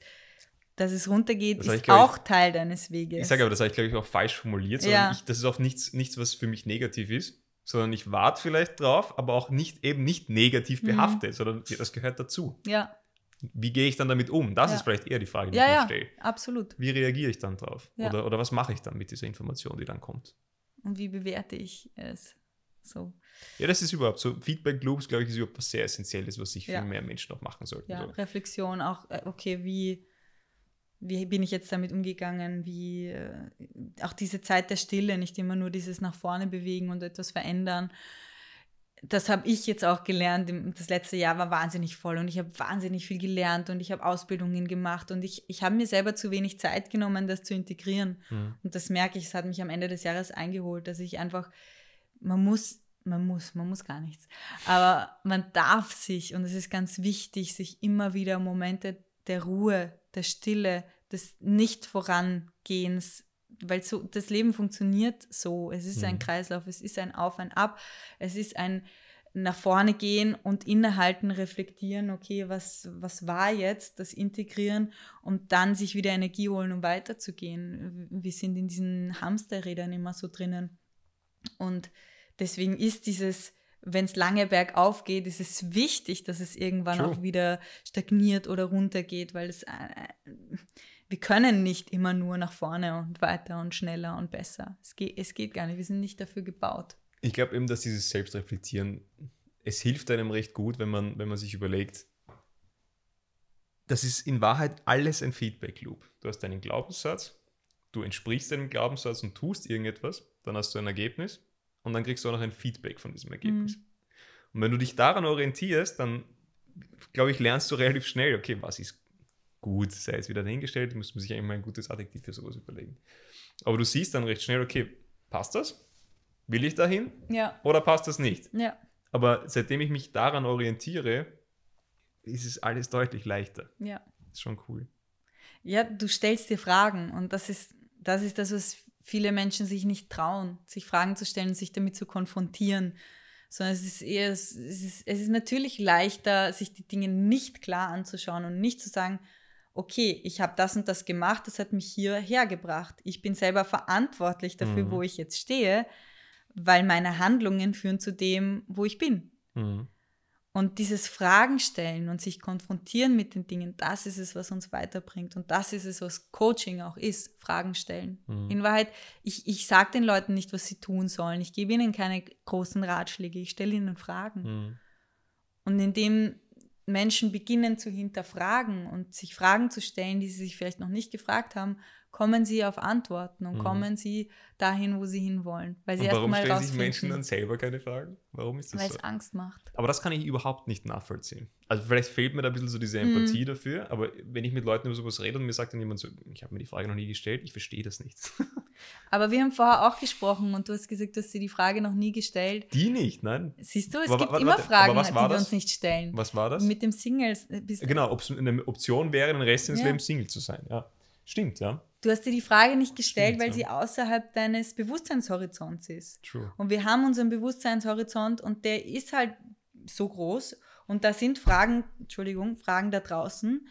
[SPEAKER 1] dass es runtergeht, das ist ich, auch ich, Teil deines Weges.
[SPEAKER 2] Ich sage aber, das habe ich, glaube ich, auch falsch formuliert, ja. ich, das ist auch nichts, nichts, was für mich negativ ist, sondern ich warte vielleicht drauf, aber auch nicht eben nicht negativ mhm. behaftet, mhm. sondern das gehört dazu.
[SPEAKER 1] Ja.
[SPEAKER 2] Wie gehe ich dann damit um? Das ja. ist vielleicht eher die Frage, die
[SPEAKER 1] ja,
[SPEAKER 2] ich mir
[SPEAKER 1] ja,
[SPEAKER 2] stelle.
[SPEAKER 1] Absolut.
[SPEAKER 2] Wie reagiere ich dann drauf? Oder, oder was mache ich dann mit dieser Information, die dann kommt?
[SPEAKER 1] und wie bewerte ich es. So.
[SPEAKER 2] Ja, das ist überhaupt so. Feedback Loops, glaube ich, ist überhaupt was sehr Essentielles, was sich viel ja. mehr Menschen noch machen sollten.
[SPEAKER 1] Ja,
[SPEAKER 2] so.
[SPEAKER 1] Reflexion auch, äh, okay, wie, wie bin ich jetzt damit umgegangen? Wie äh, auch diese Zeit der Stille, nicht immer nur dieses nach vorne bewegen und etwas verändern das habe ich jetzt auch gelernt. Das letzte Jahr war wahnsinnig voll und ich habe wahnsinnig viel gelernt und ich habe Ausbildungen gemacht und ich, ich habe mir selber zu wenig Zeit genommen, das zu integrieren. Mhm. Und das merke ich, es hat mich am Ende des Jahres eingeholt, dass ich einfach, man muss, man muss, man muss gar nichts. Aber man darf sich, und es ist ganz wichtig, sich immer wieder Momente der Ruhe, der Stille, des Nicht-Vorangehens weil so, das Leben funktioniert so. Es ist mhm. ein Kreislauf, es ist ein Auf, ein Ab, es ist ein nach vorne gehen und innehalten, reflektieren, okay, was, was war jetzt, das integrieren und dann sich wieder Energie holen, um weiterzugehen. Wir sind in diesen Hamsterrädern immer so drinnen. Und deswegen ist dieses, wenn es lange bergauf geht, ist es wichtig, dass es irgendwann True. auch wieder stagniert oder runtergeht, weil es äh, wir können nicht immer nur nach vorne und weiter und schneller und besser. Es geht, es geht gar nicht. Wir sind nicht dafür gebaut.
[SPEAKER 2] Ich glaube eben, dass dieses Selbstreflektieren, es hilft einem recht gut, wenn man, wenn man sich überlegt, das ist in Wahrheit alles ein Feedback-Loop. Du hast deinen Glaubenssatz, du entsprichst deinem Glaubenssatz und tust irgendetwas, dann hast du ein Ergebnis und dann kriegst du auch noch ein Feedback von diesem Ergebnis. Mhm. Und wenn du dich daran orientierst, dann, glaube ich, lernst du relativ schnell, okay, was ist gut, sei es wieder dahingestellt, muss man sich eigentlich mal ein gutes Adjektiv für sowas überlegen. Aber du siehst dann recht schnell, okay, passt das? Will ich dahin?
[SPEAKER 1] Ja.
[SPEAKER 2] Oder passt das nicht?
[SPEAKER 1] Ja.
[SPEAKER 2] Aber seitdem ich mich daran orientiere, ist es alles deutlich leichter.
[SPEAKER 1] Ja.
[SPEAKER 2] ist schon cool.
[SPEAKER 1] Ja, du stellst dir Fragen und das ist, das ist das, was viele Menschen sich nicht trauen, sich Fragen zu stellen, sich damit zu konfrontieren. Sondern es ist eher, es ist, es ist natürlich leichter, sich die Dinge nicht klar anzuschauen und nicht zu sagen, okay, ich habe das und das gemacht, das hat mich hierher gebracht. Ich bin selber verantwortlich dafür, mhm. wo ich jetzt stehe, weil meine Handlungen führen zu dem, wo ich bin. Mhm. Und dieses Fragen stellen und sich konfrontieren mit den Dingen, das ist es, was uns weiterbringt. Und das ist es, was Coaching auch ist, Fragen stellen. Mhm. In Wahrheit, ich, ich sage den Leuten nicht, was sie tun sollen. Ich gebe ihnen keine großen Ratschläge, ich stelle ihnen Fragen. Mhm. Und indem Menschen beginnen zu hinterfragen und sich Fragen zu stellen, die sie sich vielleicht noch nicht gefragt haben, kommen sie auf Antworten und mhm. kommen sie dahin, wo sie hinwollen. Weil sie
[SPEAKER 2] und warum stellen sich Menschen dann selber keine Fragen? Warum ist das
[SPEAKER 1] Weil
[SPEAKER 2] so?
[SPEAKER 1] es Angst macht.
[SPEAKER 2] Aber das kann ich überhaupt nicht nachvollziehen. Also vielleicht fehlt mir da ein bisschen so diese Empathie mhm. dafür, aber wenn ich mit Leuten über sowas rede und mir sagt dann jemand so, ich habe mir die Frage noch nie gestellt, ich verstehe das nicht.
[SPEAKER 1] aber wir haben vorher auch gesprochen und du hast gesagt, du hast dir die Frage noch nie gestellt.
[SPEAKER 2] Die nicht, nein.
[SPEAKER 1] Siehst du, es aber, gibt warte, immer warte, Fragen, die wir uns nicht stellen.
[SPEAKER 2] Was war das?
[SPEAKER 1] Mit dem Singles.
[SPEAKER 2] Äh, genau, ob es eine Option wäre, den Rest des ja. Lebens Single zu sein. Ja, stimmt, ja.
[SPEAKER 1] Du hast dir die Frage nicht gestellt, Stimmt, weil ja. sie außerhalb deines Bewusstseinshorizonts ist. True. Und wir haben unseren Bewusstseinshorizont und der ist halt so groß. Und da sind Fragen, Entschuldigung, Fragen da draußen,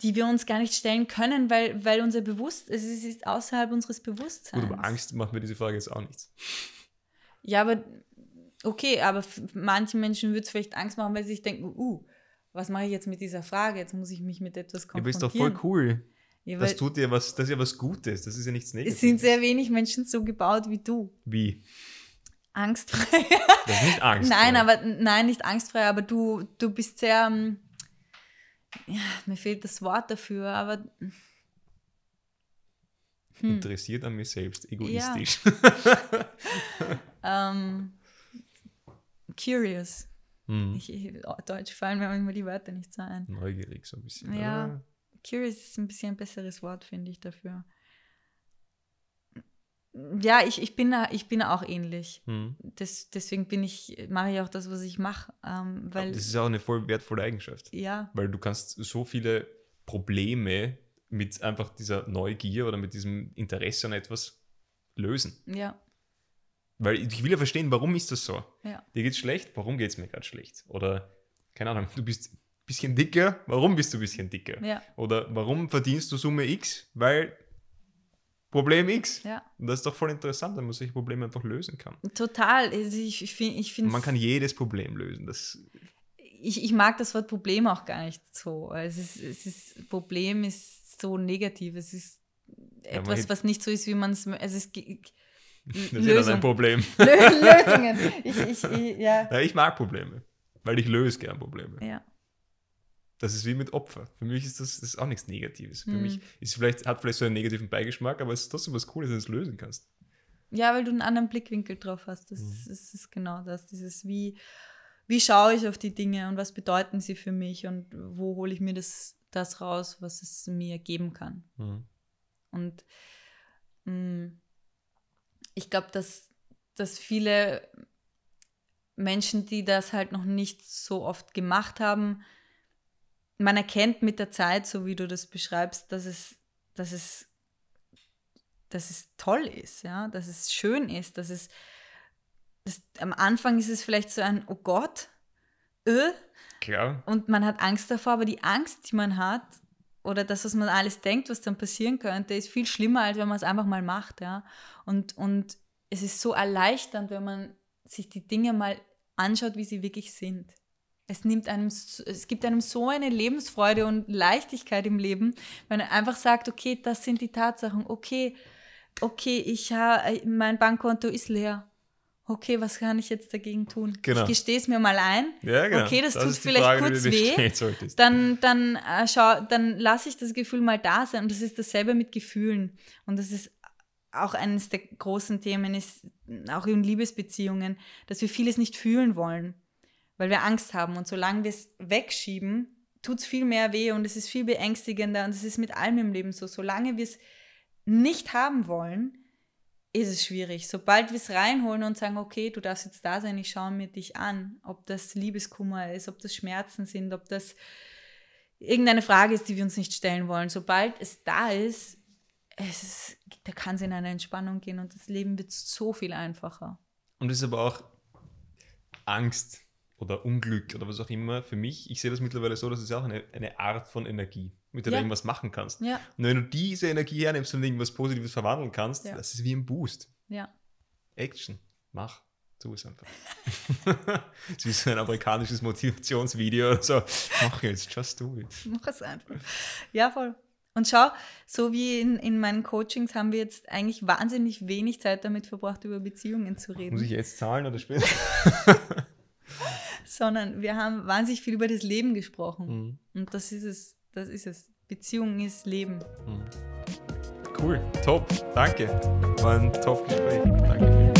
[SPEAKER 1] die wir uns gar nicht stellen können, weil, weil unser Bewusstsein, es ist außerhalb unseres Bewusstseins.
[SPEAKER 2] Gut, aber Angst macht mir diese Frage jetzt auch nichts.
[SPEAKER 1] Ja, aber okay, aber manchen Menschen würde es vielleicht Angst machen, weil sie sich denken, uh, was mache ich jetzt mit dieser Frage? Jetzt muss ich mich mit etwas konfrontieren.
[SPEAKER 2] Ja, aber ist doch voll cool. Ja, das tut dir was, das ist ja was Gutes, das ist ja nichts Negatives.
[SPEAKER 1] Es sind sehr wenig Menschen so gebaut wie du.
[SPEAKER 2] Wie?
[SPEAKER 1] Angstfrei.
[SPEAKER 2] Das ist nicht angstfrei.
[SPEAKER 1] nein, aber nein, nicht angstfrei, aber du, du bist sehr, ähm, ja, mir fehlt das Wort dafür, aber
[SPEAKER 2] hm. interessiert an mir selbst, egoistisch.
[SPEAKER 1] Ja. um, ähm, curious. Hm. Ich, Deutsch fallen mir immer die Wörter nicht so ein.
[SPEAKER 2] Neugierig so ein bisschen.
[SPEAKER 1] Ja. Curious ist ein bisschen ein besseres Wort, finde ich, dafür. Ja, ich, ich, bin, ich bin auch ähnlich. Hm. Das, deswegen bin ich, mache ich auch das, was ich mache. Ähm, weil,
[SPEAKER 2] das ist auch eine voll wertvolle Eigenschaft.
[SPEAKER 1] Ja.
[SPEAKER 2] Weil du kannst so viele Probleme mit einfach dieser Neugier oder mit diesem Interesse an etwas lösen.
[SPEAKER 1] Ja.
[SPEAKER 2] Weil ich will ja verstehen, warum ist das so?
[SPEAKER 1] Ja.
[SPEAKER 2] Dir geht's schlecht, warum geht es mir gerade schlecht? Oder, keine Ahnung, du bist bisschen dicker, warum bist du ein bisschen dicker?
[SPEAKER 1] Ja.
[SPEAKER 2] Oder warum verdienst du Summe X? Weil Problem X.
[SPEAKER 1] Ja.
[SPEAKER 2] Und das ist doch voll interessant, wenn man solche Probleme einfach lösen kann.
[SPEAKER 1] Total. Also ich, ich finde. Ich
[SPEAKER 2] man kann jedes Problem lösen. Das
[SPEAKER 1] ich, ich mag das Wort Problem auch gar nicht so. Es ist, es ist, Problem ist so negativ. Es ist etwas, ja, was nicht so ist, wie man es. Es ist.
[SPEAKER 2] Das ist ja ein Problem.
[SPEAKER 1] Lösungen. Ich, ich, ich, ja.
[SPEAKER 2] ja. ich mag Probleme, weil ich löse gern Probleme.
[SPEAKER 1] Ja.
[SPEAKER 2] Das ist wie mit Opfer. Für mich ist das, das ist auch nichts Negatives. Für mhm. mich ist vielleicht, hat vielleicht so einen negativen Beigeschmack, aber es ist trotzdem was Cooles, wenn du es lösen kannst.
[SPEAKER 1] Ja, weil du einen anderen Blickwinkel drauf hast. Das, mhm. das ist genau das. Dieses, wie, wie schaue ich auf die Dinge und was bedeuten sie für mich und wo hole ich mir das, das raus, was es mir geben kann. Mhm. Und mh, mm, ich glaube, dass, dass viele Menschen, die das halt noch nicht so oft gemacht haben, man erkennt mit der Zeit, so wie du das beschreibst, dass es, dass es, dass es toll ist, ja, dass es schön ist, dass es, dass, am Anfang ist es vielleicht so ein, oh Gott, äh,
[SPEAKER 2] Klar.
[SPEAKER 1] und man hat Angst davor, aber die Angst, die man hat, oder das, was man alles denkt, was dann passieren könnte, ist viel schlimmer, als wenn man es einfach mal macht, ja. Und, und es ist so erleichternd, wenn man sich die Dinge mal anschaut, wie sie wirklich sind es nimmt einem, es gibt einem so eine Lebensfreude und Leichtigkeit im Leben, wenn man einfach sagt, okay, das sind die Tatsachen, okay, okay, ich habe, mein Bankkonto ist leer. Okay, was kann ich jetzt dagegen tun?
[SPEAKER 2] Genau.
[SPEAKER 1] Ich gestehe es mir mal ein.
[SPEAKER 2] Ja, genau.
[SPEAKER 1] Okay, das, das tut vielleicht Frage, kurz weh. Dann, dann, äh, dann lasse ich das Gefühl mal da sein. Und das ist dasselbe mit Gefühlen. Und das ist auch eines der großen Themen, ist auch in Liebesbeziehungen, dass wir vieles nicht fühlen wollen weil wir Angst haben. Und solange wir es wegschieben, tut es viel mehr weh und es ist viel beängstigender. Und es ist mit allem im Leben so. Solange wir es nicht haben wollen, ist es schwierig. Sobald wir es reinholen und sagen, okay, du darfst jetzt da sein, ich schaue mir dich an, ob das Liebeskummer ist, ob das Schmerzen sind, ob das irgendeine Frage ist, die wir uns nicht stellen wollen. Sobald es da ist, es ist da kann es in eine Entspannung gehen und das Leben wird so viel einfacher.
[SPEAKER 2] Und es ist aber auch Angst oder Unglück oder was auch immer für mich. Ich sehe das mittlerweile so, dass es auch eine, eine Art von Energie, mit der ja. du irgendwas machen kannst.
[SPEAKER 1] Ja.
[SPEAKER 2] Und wenn du diese Energie hernimmst und irgendwas Positives verwandeln kannst, ja. das ist wie ein Boost.
[SPEAKER 1] Ja.
[SPEAKER 2] Action, mach. Tu es einfach. das ist so ein amerikanisches Motivationsvideo oder so. Mach jetzt, just do it.
[SPEAKER 1] Mach es einfach. Ja, voll. Und schau, so wie in, in meinen Coachings haben wir jetzt eigentlich wahnsinnig wenig Zeit damit verbracht, über Beziehungen zu reden.
[SPEAKER 2] Muss ich jetzt zahlen oder später?
[SPEAKER 1] Sondern wir haben wahnsinnig viel über das Leben gesprochen. Mhm. Und das ist es, das ist es. Beziehung ist Leben. Mhm.
[SPEAKER 2] Cool, top, danke. War ein top Gespräch. Danke.